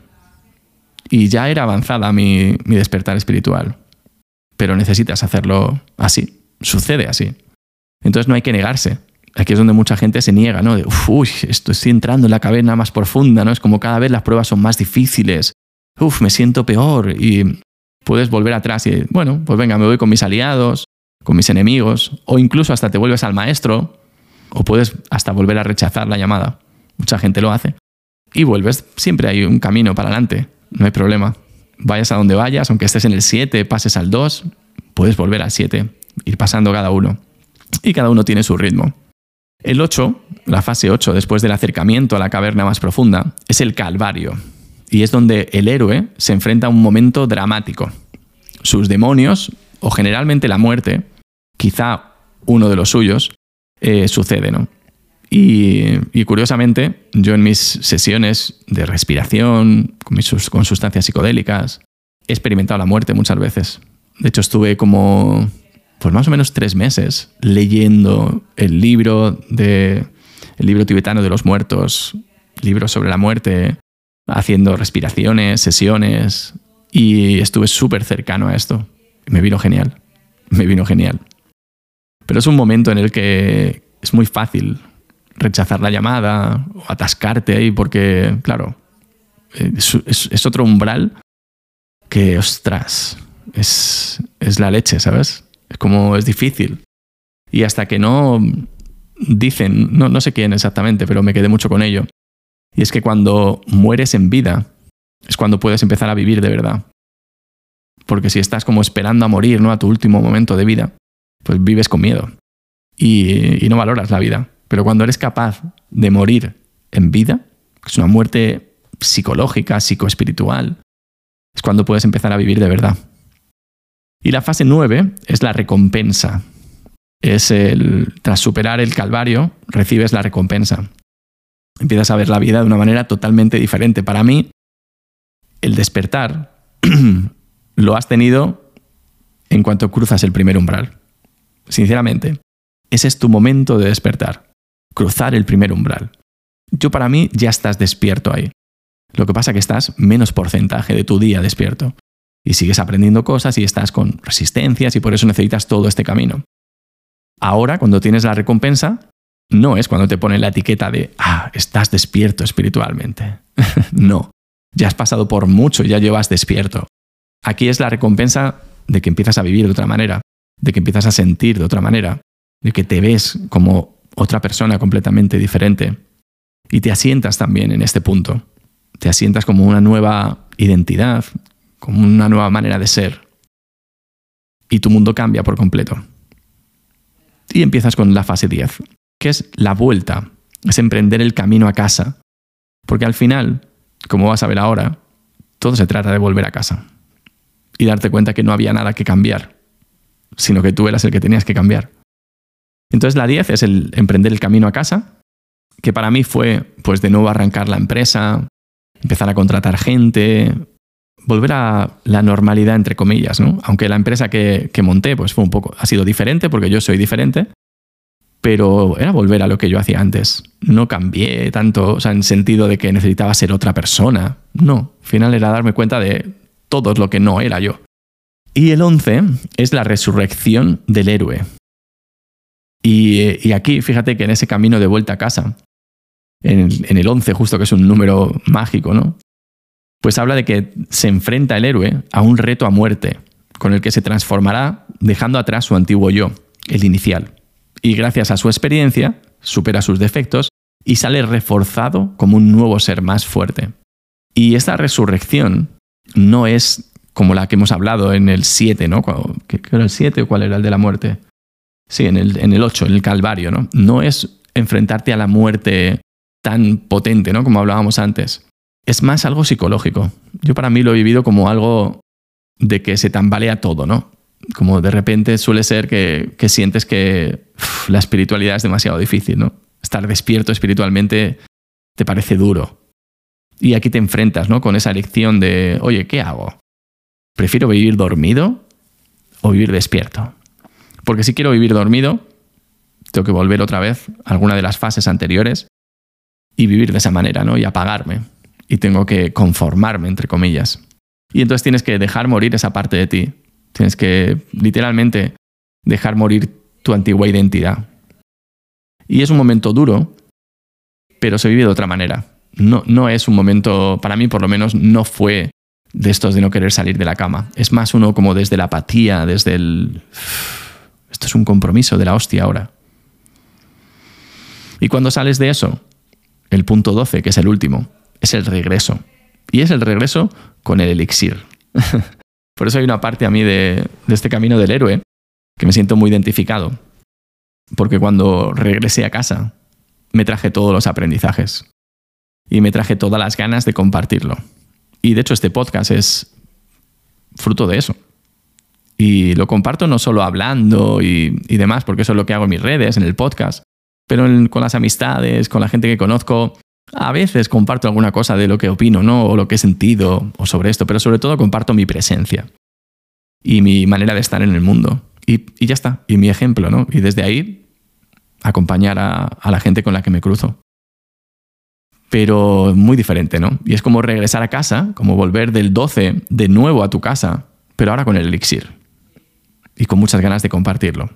Y ya era avanzada mi, mi despertar espiritual. Pero necesitas hacerlo así, sucede así. Entonces no hay que negarse. Aquí es donde mucha gente se niega, ¿no? De, uy, estoy entrando en la caverna más profunda, ¿no? Es como cada vez las pruebas son más difíciles. Uf, me siento peor. Y puedes volver atrás y, bueno, pues venga, me voy con mis aliados, con mis enemigos, o incluso hasta te vuelves al maestro, o puedes hasta volver a rechazar la llamada. Mucha gente lo hace. Y vuelves, siempre hay un camino para adelante, no hay problema. Vayas a donde vayas, aunque estés en el 7, pases al 2, puedes volver al 7, ir pasando cada uno. Y cada uno tiene su ritmo. El 8, la fase 8, después del acercamiento a la caverna más profunda, es el Calvario, y es donde el héroe se enfrenta a un momento dramático. Sus demonios, o generalmente la muerte, quizá uno de los suyos, eh, sucede, ¿no? Y, curiosamente, yo en mis sesiones de respiración, con, con sustancias psicodélicas, he experimentado la muerte muchas veces. De hecho, estuve como, pues más o menos tres meses leyendo el libro de el libro tibetano de los muertos, libros sobre la muerte, haciendo respiraciones, sesiones, y estuve súper cercano a esto. Me vino genial, me vino genial. Pero es un momento en el que es muy fácil rechazar la llamada o atascarte ahí porque, claro, es, otro umbral que, ostras, es, es la leche, ¿sabes? Es como es difícil. Y hasta que no dicen, no, no sé quién exactamente, pero me quedé mucho con ello, y es que cuando mueres en vida es cuando puedes empezar a vivir de verdad. Porque si estás como esperando a morir, ¿no? A tu último momento de vida, pues vives con miedo y, no valoras la vida. Pero cuando eres capaz de morir en vida, que es una muerte psicológica, psicoespiritual, es cuando puedes empezar a vivir de verdad. Y la fase 9 es la recompensa. Es el, tras superar el calvario, recibes la recompensa empiezas a ver la vida de una manera totalmente diferente. Para mí, el despertar lo has tenido en cuanto cruzas el primer umbral. Sinceramente, ese es tu momento de despertar, cruzar el primer umbral. Yo para mí ya estás despierto ahí. Lo que pasa es que estás menos porcentaje de tu día despierto. Y sigues aprendiendo cosas y estás con resistencias y por eso necesitas todo este camino. Ahora, cuando tienes la recompensa, no es cuando te ponen la etiqueta de, ah, estás despierto espiritualmente. no, ya has pasado por mucho, ya llevas despierto. Aquí es la recompensa de que empiezas a vivir de otra manera, de que empiezas a sentir de otra manera, de que te ves como otra persona completamente diferente. Y te asientas también en este punto. Te asientas como una nueva identidad, como una nueva manera de ser. y tu mundo cambia por completo. Y empiezas con la fase 10, que es la vuelta, es emprender el camino a casa. Porque al final, como vas a ver ahora, todo se trata de volver a casa y darte cuenta que no había nada que cambiar, sino que tú eras el que tenías que cambiar. Entonces la 10 es el emprender el camino a casa, que para mí fue pues de nuevo arrancar la empresa, empezar a contratar gente, volver a la normalidad entre comillas, ¿no? Aunque la empresa que, monté pues fue un poco ha sido diferente porque yo soy diferente, pero era volver a lo que yo hacía antes. No cambié tanto, o sea, en sentido de que necesitaba ser otra persona. No, al final era darme cuenta de todo lo que no era yo. Y el 11 es la resurrección del héroe. Y, aquí, fíjate que en ese camino de vuelta a casa, en el, en el 11 justo que es un número mágico, ¿no? Pues habla de que se enfrenta el héroe a un reto a muerte, con el que se transformará dejando atrás su antiguo yo, el inicial y gracias a su experiencia supera sus defectos y sale reforzado como un nuevo ser más fuerte. Y esta resurrección no es como la que hemos hablado en el 7, ¿no? ¿Qué era el 7 o cuál era el de la muerte? Sí, en el, en el 8, en el Calvario, ¿no? No es enfrentarte a la muerte tan potente, ¿no? Como hablábamos antes. Es más algo psicológico. Yo para mí lo he vivido como algo de que se tambalea todo, ¿no? Como de repente suele ser que, sientes que la espiritualidad es demasiado difícil, ¿no? Estar despierto espiritualmente te parece duro. Y aquí te enfrentas, ¿no? Con esa elección de, oye, ¿qué hago? ¿Prefiero vivir dormido o vivir despierto? Porque si quiero vivir dormido, tengo que volver otra vez a alguna de las fases anteriores y vivir de esa manera, ¿no? Y apagarme. Y tengo que conformarme, entre comillas. Y entonces tienes que dejar morir esa parte de ti, Tienes que literalmente dejar morir tu antigua identidad. Y es un momento duro, pero se vive de otra manera. No, no es un momento, para mí por lo menos, no fue de estos de no querer salir de la cama. Es más uno como desde la apatía, desde el... Esto es un compromiso de la hostia ahora. Y cuando sales de eso, el punto 12, que es el último, es el regreso. Y es el regreso con el elixir. Por eso hay una parte a mí de, este camino del héroe que me siento muy identificado. Porque cuando regresé a casa, me traje todos los aprendizajes. Y me traje todas las ganas de compartirlo. Y de hecho este podcast es fruto de eso. Y lo comparto no solo hablando y, demás, porque eso es lo que hago en mis redes, en el podcast, pero con las amistades, con la gente que conozco, a veces comparto alguna cosa de lo que opino, ¿no? O lo que he sentido, o sobre esto, pero sobre todo comparto mi presencia y mi manera de estar en el mundo. Y, ya está, y mi ejemplo, ¿no? Y desde ahí acompañar a, a la gente con la que me cruzo. Pero muy diferente, ¿no? Y es como regresar a casa, como volver del 12 de nuevo a tu casa, pero ahora con el elixir. Y con muchas ganas de compartirlo.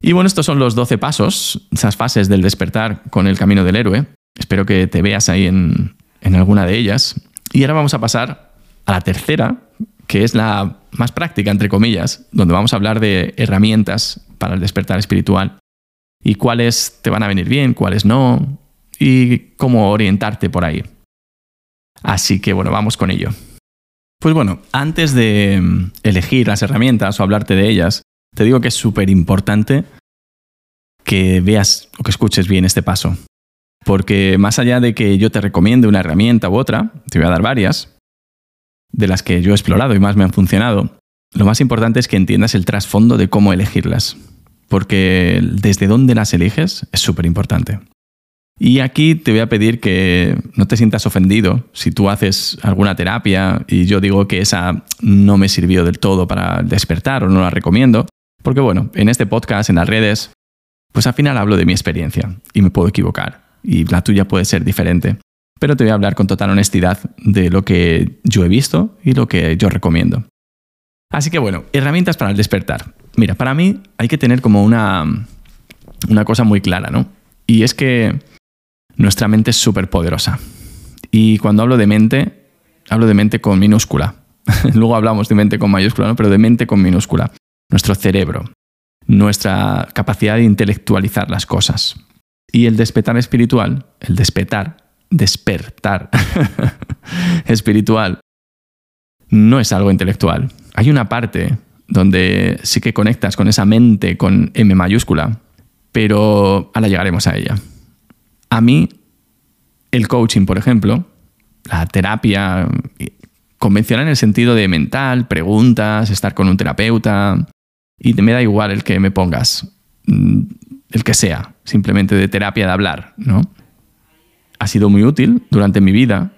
Y bueno, estos son los 12 pasos, esas fases del despertar con el camino del héroe. Espero que te veas ahí en, alguna de ellas. Y ahora vamos a pasar a la tercera, que es la más práctica, entre comillas, donde vamos a hablar de herramientas para el despertar espiritual y cuáles te van a venir bien, cuáles no, y cómo orientarte por ahí. Así que bueno, vamos con ello. Pues bueno, antes de mm, elegir las herramientas o hablarte de ellas, te digo que es súper importante que veas o que escuches bien este paso. Porque más allá de que yo te recomiende una herramienta u otra, te voy a dar varias, de las que yo he explorado y más me han funcionado, lo más importante es que entiendas el trasfondo de cómo elegirlas. Porque desde dónde las eliges es súper importante. Y aquí te voy a pedir que no te sientas ofendido si tú haces alguna terapia y yo digo que esa no me sirvió del todo para despertar o no la recomiendo. Porque bueno, en este podcast, en las redes, pues al final hablo de mi experiencia y me puedo equivocar y la tuya puede ser diferente. Pero te voy a hablar con total honestidad de lo que yo he visto y lo que yo recomiendo. Así que bueno, herramientas para el despertar. Mira, para mí hay que tener como una, una cosa muy clara, ¿no? Y es que nuestra mente es súper poderosa. Y cuando hablo de mente, hablo de mente con minúscula. Luego hablamos de mente con mayúscula, ¿no? Pero de mente con minúscula. Nuestro cerebro, nuestra capacidad de intelectualizar las cosas. Y el despertar espiritual, el despertar, despertar espiritual, no es algo intelectual. Hay una parte donde sí que conectas con esa mente con M mayúscula, pero ahora llegaremos a ella. A mí, el coaching, por ejemplo, la terapia convencional en el sentido de mental, preguntas, estar con un terapeuta, y me da igual el que me pongas, mm, el que sea, simplemente de terapia de hablar, ¿no? Ha sido muy útil durante mi vida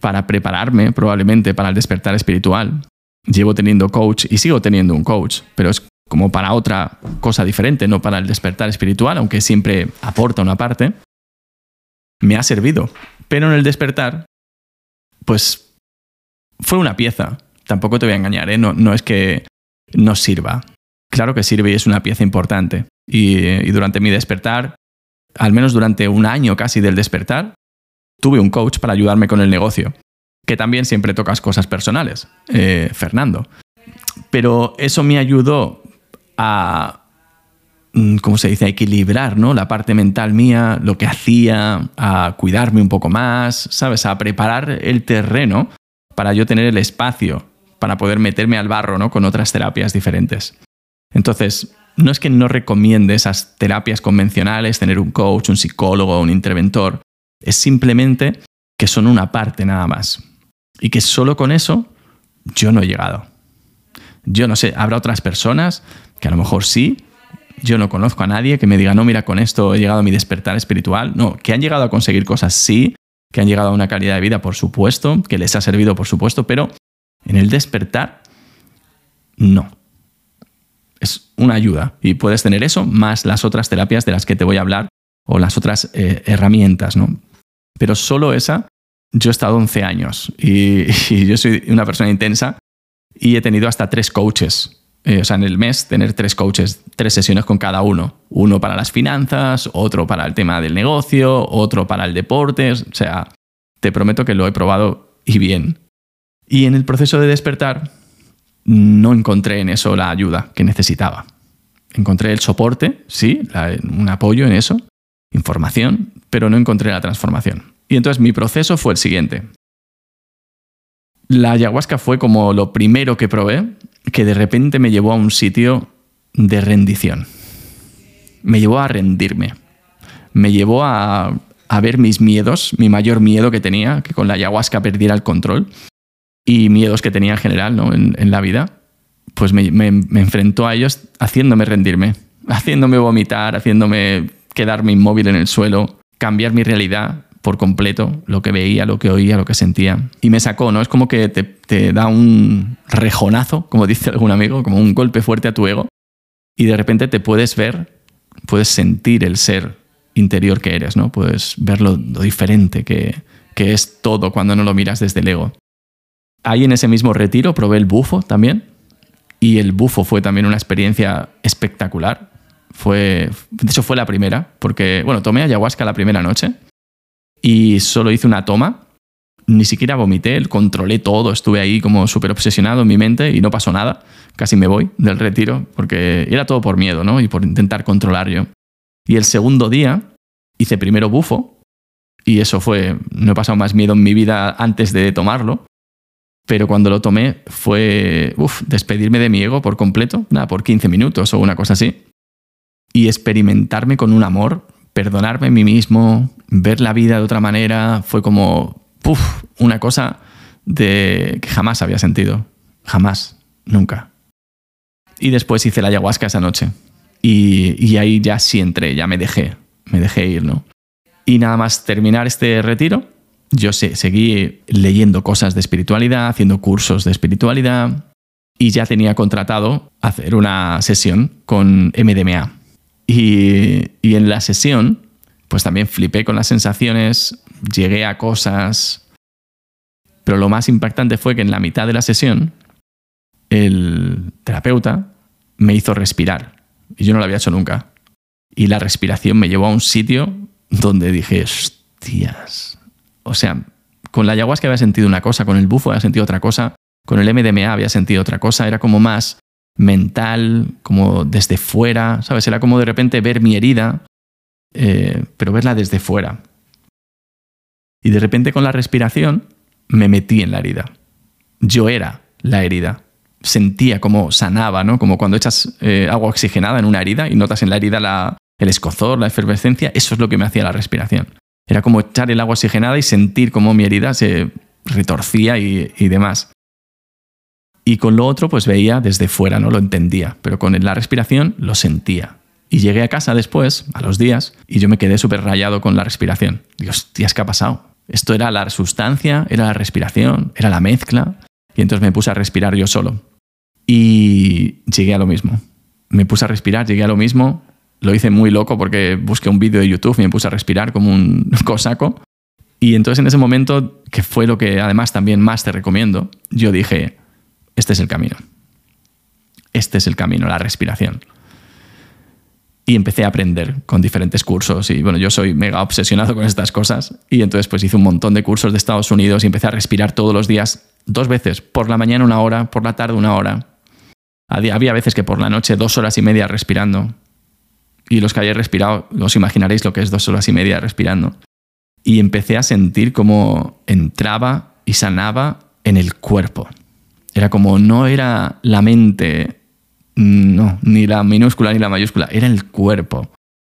para prepararme probablemente para el despertar espiritual. Llevo teniendo coach y sigo teniendo un coach, pero es como para otra cosa diferente, no para el despertar espiritual, aunque siempre aporta una parte. Me ha servido, pero en el despertar, pues fue una pieza. Tampoco te voy a engañar, ¿eh? no, no es que no sirva. Claro que sirve y es una pieza importante. Y, y durante mi despertar, al menos durante un año casi del despertar, tuve un coach para ayudarme con el negocio, que también siempre tocas cosas personales, eh, Fernando. Pero eso me ayudó a, mm, ¿cómo se dice?, a equilibrar ¿no? la parte mental mía, lo que hacía, a cuidarme un poco más, ¿sabes?, a preparar el terreno para yo tener el espacio para poder meterme al barro ¿no? con otras terapias diferentes. Entonces, no es que no recomiende esas terapias convencionales, tener un coach, un psicólogo, un interventor, es simplemente que son una parte nada más. Y que solo con eso yo no he llegado. Yo no sé, habrá otras personas que a lo mejor sí. Yo no conozco a nadie que me diga, no, mira, con esto he llegado a mi despertar espiritual. No, que han llegado a conseguir cosas, sí. Que han llegado a una calidad de vida, por supuesto. Que les ha servido, por supuesto. Pero en el despertar, no. Es una ayuda. Y puedes tener eso más las otras terapias de las que te voy a hablar o las otras eh, herramientas, ¿no? pero solo esa, yo he estado 11 años y, yo soy una persona intensa y he tenido hasta tres coaches. Eh, o sea, en el mes tener tres coaches, tres sesiones con cada uno. Uno para las finanzas, otro para el tema del negocio, otro para el deporte. O sea, te prometo que lo he probado y bien. Y en el proceso de despertar no encontré en eso la ayuda que necesitaba. Encontré el soporte, sí, un apoyo en eso, información, pero no encontré la transformación. Y entonces mi proceso fue el siguiente. La ayahuasca fue como lo primero que probé, que de repente me llevó a un sitio de rendición. Me llevó a rendirme. Me llevó a, ver mis miedos, mi mayor miedo que tenía, que con la ayahuasca perdiera el control, y miedos que tenía en general ¿no? en, la vida, pues me, me enfrentó a ellos haciéndome rendirme, haciéndome vomitar, haciéndome quedarme inmóvil en el suelo, cambiar mi realidad por completo, lo que veía, lo que oía, lo que sentía. Y me sacó, ¿no? Es como que te, da un rejonazo, como dice algún amigo, como un golpe fuerte a tu ego, y de repente te puedes ver, puedes sentir el ser interior que eres, ¿no? Puedes ver lo, diferente que, que es todo cuando no lo miras desde el ego. Ahí en ese mismo retiro probé el bufo también, y el bufo fue también una experiencia espectacular. Fue, de hecho, fue la primera, porque, bueno, tomé ayahuasca la primera noche y solo hice una toma. Ni siquiera vomité, controlé todo, estuve ahí como súper obsesionado en mi mente y no pasó nada. Casi me voy del retiro, porque era todo por miedo, ¿no? Y por intentar controlar yo. Y el segundo día hice primero bufo, y eso fue, no he pasado más miedo en mi vida antes de tomarlo, pero cuando lo tomé fue, despedirme de mi ego por completo, nada, por 15 minutos o una cosa así y experimentarme con un amor, perdonarme a mí mismo, ver la vida de otra manera, fue como una cosa de que jamás había sentido. Jamás, nunca. Y después hice la ayahuasca esa noche. Y, ahí ya sí entré, ya me dejé, me dejé ir, ¿no? Y nada más terminar este retiro, yo seguí leyendo cosas de espiritualidad, haciendo cursos de espiritualidad y ya tenía contratado hacer una sesión con MDMA, y, en la sesión, pues también flipé con las sensaciones, llegué a cosas, pero lo más impactante fue que en la mitad de la sesión, el terapeuta me hizo respirar. Y yo no lo había hecho nunca. Y la respiración me llevó a un sitio donde dije, hostias. O sea, con la ayahuasca había sentido una cosa, con el bufo había sentido otra cosa, con el MDMA había sentido otra cosa. Era como más mental, como desde fuera, ¿sabes? Era como de repente ver mi herida, eh, pero verla desde fuera. Y de repente con la respiración me metí en la herida. Yo era la herida. sentía como sanaba, ¿no? Como cuando echas eh, agua oxigenada en una herida y notas en la herida el escozor, la efervescencia, eso es lo que me hacía la respiración. Era como echar el agua oxigenada y sentir cómo mi herida se retorcía y, demás. Y con lo otro, pues veía desde fuera, no lo entendía, pero con la respiración lo sentía. Y llegué a casa después, a los días, y yo me quedé súper rayado con la respiración. Dios, tías, ¿qué ha pasado? Esto era la sustancia, era la respiración, era la mezcla. Y entonces me puse a respirar yo solo. Y llegué a lo mismo. Me puse a respirar, llegué a lo mismo. Lo hice muy loco porque busqué un vídeo de YouTube y me puse a respirar como un cosaco. Y entonces en ese momento, que fue lo que además también más te recomiendo, yo dije, este es el camino. Este es el camino, la respiración. Y empecé a aprender con diferentes cursos. Y bueno, yo soy mega obsesionado con estas cosas. Y entonces pues hice un montón de cursos de Estados Unidos y empecé a respirar todos los días, dos veces, por la mañana una hora, por la tarde una hora. Había veces que por la noche dos horas y media respirando. Y los que hayáis respirado, os imaginaréis lo que es dos horas y media respirando. Y empecé a sentir cómo entraba y sanaba en el cuerpo. Era como no era la mente, no, ni la minúscula ni la mayúscula, era el cuerpo.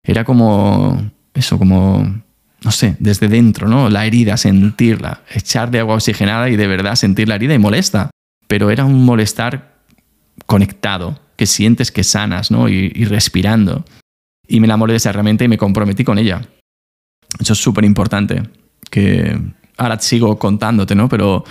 Era como eso, como, no sé, desde dentro, ¿no? La herida, sentirla, echar de agua oxigenada y de verdad sentir la herida y molesta. Pero era un molestar conectado, que sientes que sanas, ¿no? Y respirando. Y me enamoré de esa herramienta y me comprometí con ella. Eso es súper importante, que ahora sigo contándote, ¿no? Pero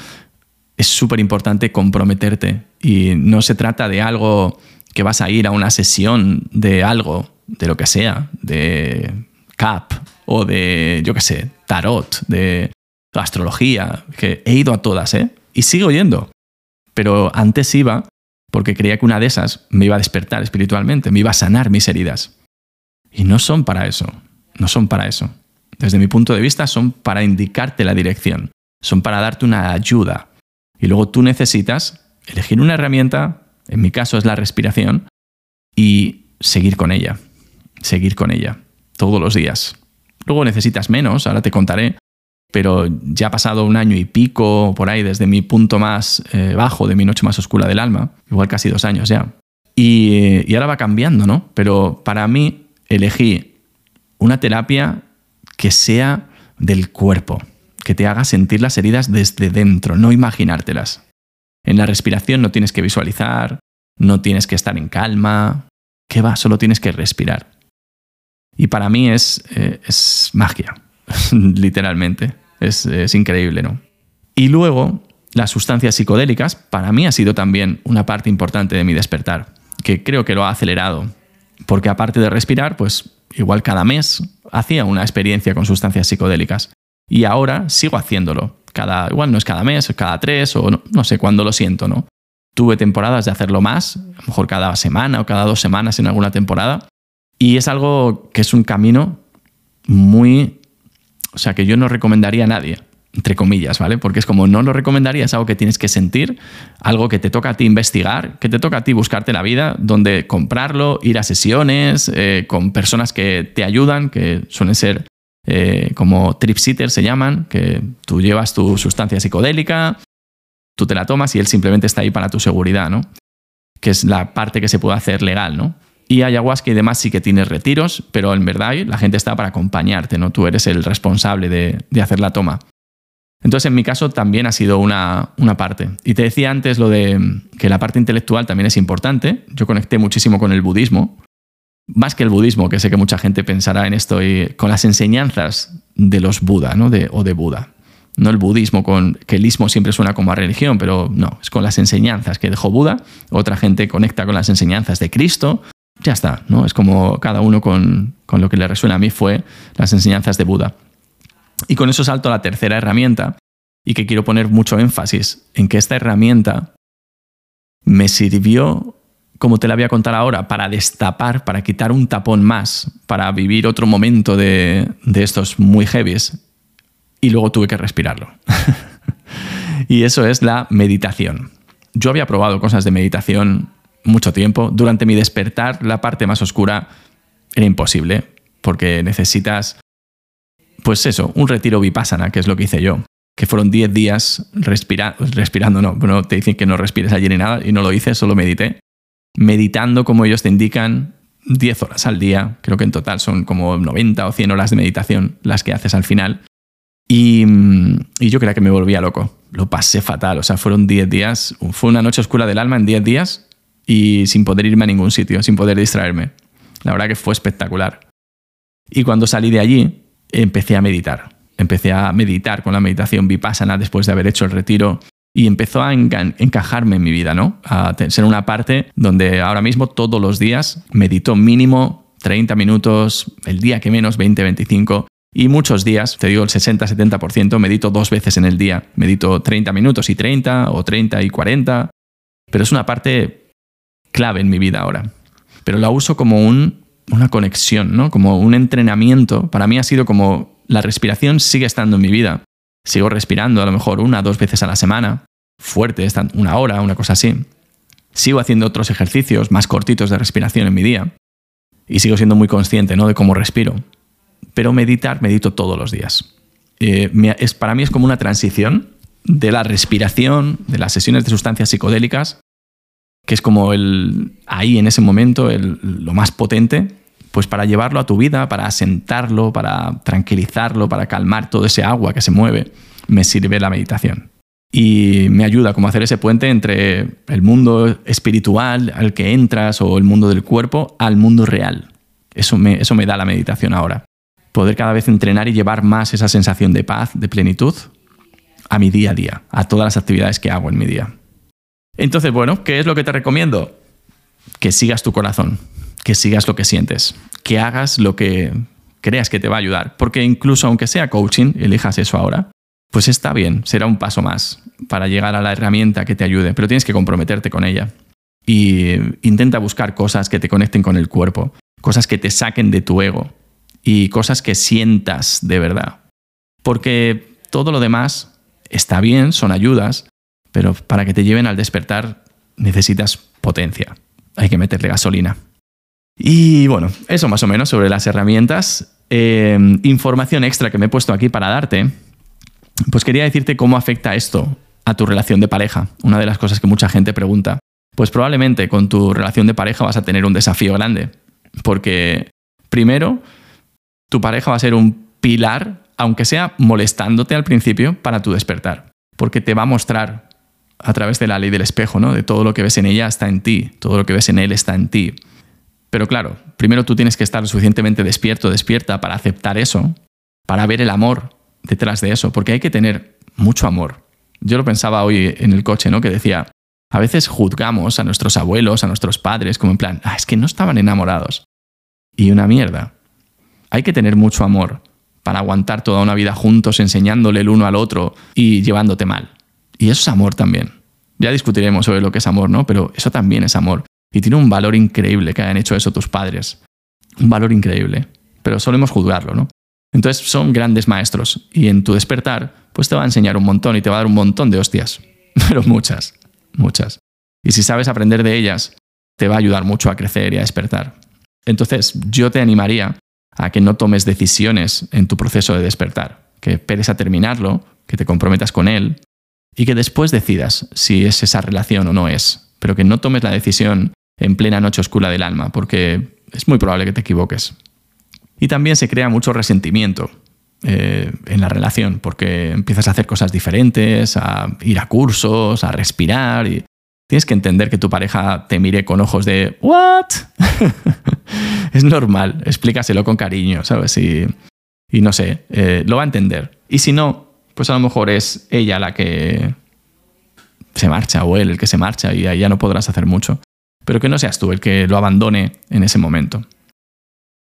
es súper importante comprometerte y no se trata de algo que vas a ir a una sesión de algo, de lo que sea, de CAP o de, yo qué sé, tarot, de astrología, que he ido a todas, ¿eh? Y sigo yendo. Pero antes iba porque creía que una de esas me iba a despertar espiritualmente, me iba a sanar mis heridas. Y no son para eso, no son para eso. Desde mi punto de vista son para indicarte la dirección, son para darte una ayuda, y luego tú necesitas elegir una herramienta, en mi caso es la respiración, y seguir con ella, seguir con ella todos los días. Luego necesitas menos, ahora te contaré, pero ya ha pasado un año y pico por ahí desde mi punto más eh, bajo, de mi noche más oscura del alma, igual casi dos años ya. Y, y ahora va cambiando, ¿no? Pero para mí elegí una terapia que sea del cuerpo, que te haga sentir las heridas desde dentro, no imaginártelas. En la respiración no tienes que visualizar, no tienes que estar en calma, ¿qué va? Solo tienes que respirar. Y para mí es, eh, es magia, literalmente. Es, es increíble, ¿no? Y luego, las sustancias psicodélicas, para mí ha sido también una parte importante de mi despertar, que creo que lo ha acelerado. Porque aparte de respirar, pues igual cada mes hacía una experiencia con sustancias psicodélicas. Y ahora sigo haciéndolo. Cada, igual no es cada mes, cada tres o no, sé cuándo lo siento, ¿no? Tuve temporadas de hacerlo más, a lo mejor cada semana o cada dos semanas en alguna temporada. Y es algo que es un camino muy... O sea, que yo no recomendaría a nadie, entre comillas, ¿vale? Porque es como no lo recomendaría, es algo que tienes que sentir, algo que te toca a ti investigar, que te toca a ti buscarte la vida, donde comprarlo, ir a sesiones eh, con personas que te ayudan, que suelen ser eh, como trip se llaman, que tú llevas tu sustancia psicodélica, tú te la tomas y él simplemente está ahí para tu seguridad, ¿no? Que es la parte que se puede hacer legal, ¿no? Y ayahuasca y demás sí que tienes retiros, pero en verdad la gente está para acompañarte, ¿no? Tú eres el responsable de, de hacer la toma. Entonces, en mi caso también ha sido una, una, parte. Y te decía antes lo de que la parte intelectual también es importante. Yo conecté muchísimo con el budismo más que el budismo, que sé que mucha gente pensará en esto, y con las enseñanzas de los Buda ¿no? de, o de Buda. No el budismo, con, que el ismo siempre suena como a religión, pero no, es con las enseñanzas que dejó Buda. Otra gente conecta con las enseñanzas de Cristo. Ya está, ¿no? Es como cada uno con, con lo que le resuena a mí fue las enseñanzas de Buda. Y con eso salto a la tercera herramienta y que quiero poner mucho énfasis en que esta herramienta me sirvió como te la voy a contar ahora, para destapar, para quitar un tapón más, para vivir otro momento de, estos muy heavies. Y luego tuve que respirarlo. y eso es la meditación. Yo había probado cosas de meditación mucho tiempo. Durante mi despertar, la parte más oscura era imposible, porque necesitas, pues eso, un retiro vipassana, que es lo que hice yo que fueron 10 días respirando, no, no te dicen que no respires allí ni nada, y no lo hice, solo medité. Meditando como ellos te indican, 10 horas al día, creo que en total son como 90 o 100 horas de meditación las que haces al final. Y, y yo creía que me volvía loco, lo pasé fatal, o sea, fueron 10 días, fue una noche oscura del alma en 10 días y sin poder irme a ningún sitio, sin poder distraerme. La verdad que fue espectacular. Y cuando salí de allí, empecé a meditar. Empecé a meditar con la meditación vipassana después de haber hecho el retiro y empezó a encajarme en mi vida, ¿no? A ser una parte donde ahora mismo todos los días medito mínimo 30 minutos, el día que menos 20, 25 y muchos días, te digo el 60-70%, medito dos veces en el día. Medito 30 minutos y 30 o 30 y 40, pero es una parte clave en mi vida ahora. Pero la uso como un, una conexión, ¿no? Como un entrenamiento. Para mí ha sido como la respiración sigue estando en mi vida. Sigo respirando a lo mejor una, dos veces a la semana, fuerte, una hora, una cosa así. Sigo haciendo otros ejercicios más cortitos de respiración en mi día. Y sigo siendo muy consciente ¿no? de cómo respiro. Pero meditar, medito todos los días. Eh, es, para mí es como una transición de la respiración, de las sesiones de sustancias psicodélicas, que es como el ahí en ese momento el, lo más potente, pues para llevarlo a tu vida, para asentarlo, para tranquilizarlo, para calmar todo ese agua que se mueve, me sirve la meditación. Y me ayuda como a hacer ese puente entre el mundo espiritual al que entras o el mundo del cuerpo al mundo real. Eso me, eso me da la meditación ahora. Poder cada vez entrenar y llevar más esa sensación de paz, de plenitud, a mi día a día, a todas las actividades que hago en mi día. Entonces, bueno, ¿qué es lo que te recomiendo? Que sigas tu corazón, que sigas lo que sientes, que hagas lo que creas que te va a ayudar. Porque incluso aunque sea coaching, elijas eso ahora, pues está bien, será un paso más para llegar a la herramienta que te ayude, pero tienes que comprometerte con ella. Y intenta buscar cosas que te conecten con el cuerpo, cosas que te saquen de tu ego y cosas que sientas de verdad. Porque todo lo demás está bien, son ayudas, pero para que te lleven al despertar necesitas potencia. Hay que meterle gasolina. Y bueno, eso más o menos sobre las herramientas. Em, información extra que me he puesto aquí para darte. Pues quería decirte cómo afecta esto a tu relación de pareja. Una de las cosas que mucha gente pregunta. Pues probablemente con tu relación de pareja vas a tener un desafío grande. Porque primero, tu pareja va a ser un pilar, aunque sea molestándote al principio, para tu despertar. Porque te va a mostrar a través de la ley del espejo, ¿no? De todo lo que ves en ella está en ti, todo lo que ves en él está en ti. Pero claro, primero tú tienes que estar suficientemente despierto, despierta para aceptar eso, para ver el amor detrás de eso, porque hay que tener mucho amor. Yo lo pensaba hoy en el coche, ¿no? Que decía, a veces juzgamos a nuestros abuelos, a nuestros padres, como en plan, ah, es que no estaban enamorados. Y una mierda. Hay que tener mucho amor para aguantar toda una vida juntos, enseñándole el uno al otro y llevándote mal. Y eso es amor también. Ya discutiremos sobre lo que es amor, ¿no? Pero eso también es amor. Y tiene un valor increíble que hayan hecho eso tus padres. Un valor increíble. Pero solemos juzgarlo, ¿no? Entonces son grandes maestros. Y en tu despertar, pues te va a enseñar un montón y te va a dar un montón de hostias. Pero muchas, muchas. Y si sabes aprender de ellas, te va a ayudar mucho a crecer y a despertar. Entonces yo te animaría a que no tomes decisiones en tu proceso de despertar, que esperes a terminarlo, que te comprometas con él, y que después decidas si es esa relación o no es, pero que no tomes la decisión en plena noche oscura del alma, porque es muy probable que te equivoques. Y también se crea mucho resentimiento eh, en la relación, porque empiezas a hacer cosas diferentes, a ir a cursos, a respirar, y tienes que entender que tu pareja te mire con ojos de ¿What? es normal, explícaselo con cariño, ¿sabes? Y, y no sé, eh, lo va a entender. Y si no, pues a lo mejor es ella la que se marcha o él el que se marcha y ahí ya no podrás hacer mucho. Pero que no seas tú el que lo abandone en ese momento.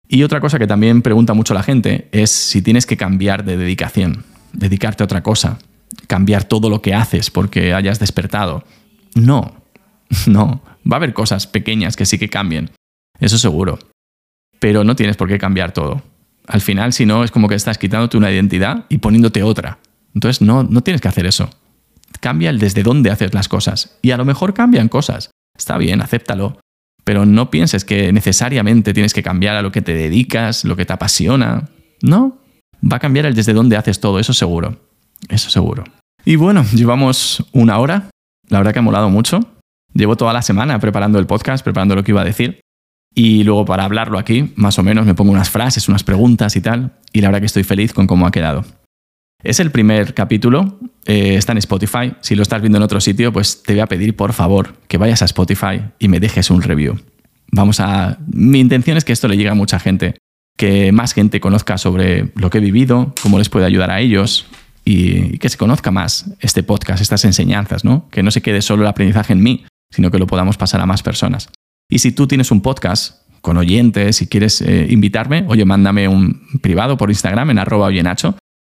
Y otra cosa que también pregunta mucho la gente es si tienes que cambiar de dedicación, dedicarte a otra cosa, cambiar todo lo que haces porque hayas despertado. No, no. Va a haber cosas pequeñas que sí que cambien, eso seguro. Pero no tienes por qué cambiar todo. Al final, si no, es como que estás quitándote una identidad y poniéndote otra. Entonces no, no tienes que hacer eso. Cambia el desde dónde haces las cosas. Y a lo mejor cambian cosas. Está bien, acéptalo. Pero no pienses que necesariamente tienes que cambiar a lo que te dedicas, lo que te apasiona. No. Va a cambiar el desde dónde haces todo, eso seguro. Eso seguro. Y bueno, llevamos una hora. La verdad que ha molado mucho. Llevo toda la semana preparando el podcast, preparando lo que iba a decir. Y luego para hablarlo aquí, más o menos, me pongo unas frases, unas preguntas y tal. Y la verdad que estoy feliz con cómo ha quedado. Es el primer capítulo, eh, está en Spotify. Si lo estás viendo en otro sitio, pues te voy a pedir por favor que vayas a Spotify y me dejes un review. Vamos a... Mi intención es que esto le llegue a mucha gente, que más gente conozca sobre lo que he vivido, cómo les puede ayudar a ellos y que se conozca más este podcast, estas enseñanzas, ¿no? Que no se quede solo el aprendizaje en mí, sino que lo podamos pasar a más personas. Y si tú tienes un podcast con oyentes y quieres eh, invitarme, oye, mándame un privado por Instagram en arroba oyenacho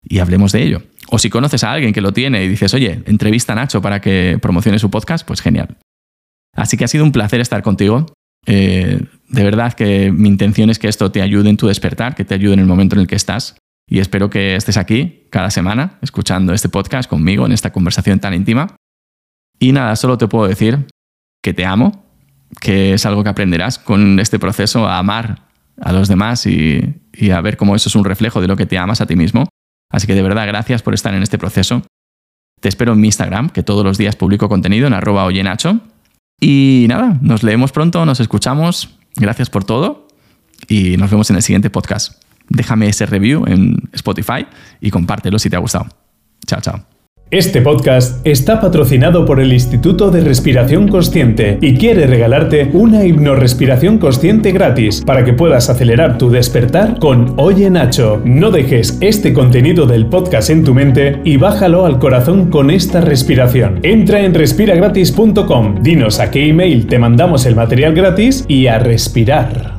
y hablemos de ello. O si conoces a alguien que lo tiene y dices, oye, entrevista a Nacho para que promocione su podcast, pues genial. Así que ha sido un placer estar contigo. Eh, de verdad que mi intención es que esto te ayude en tu despertar, que te ayude en el momento en el que estás. Y espero que estés aquí cada semana escuchando este podcast conmigo en esta conversación tan íntima. Y nada, solo te puedo decir que te amo, que es algo que aprenderás con este proceso a amar a los demás y, y a ver cómo eso es un reflejo de lo que te amas a ti mismo Así que de verdad, gracias por estar en este proceso. Te espero en mi Instagram, que todos los días publico contenido en arroba oyenacho. Y nada, nos leemos pronto, nos escuchamos. Gracias por todo y nos vemos en el siguiente podcast. Déjame ese review en Spotify y compártelo si te ha gustado. Chao, chao. Este podcast está patrocinado por el Instituto de Respiración Consciente y quiere regalarte una hipnorrespiración consciente gratis para que puedas acelerar tu despertar con Oye Nacho. No dejes este contenido del podcast en tu mente y bájalo al corazón con esta respiración. Entra en respiragratis.com, dinos a qué email te mandamos el material gratis y a respirar.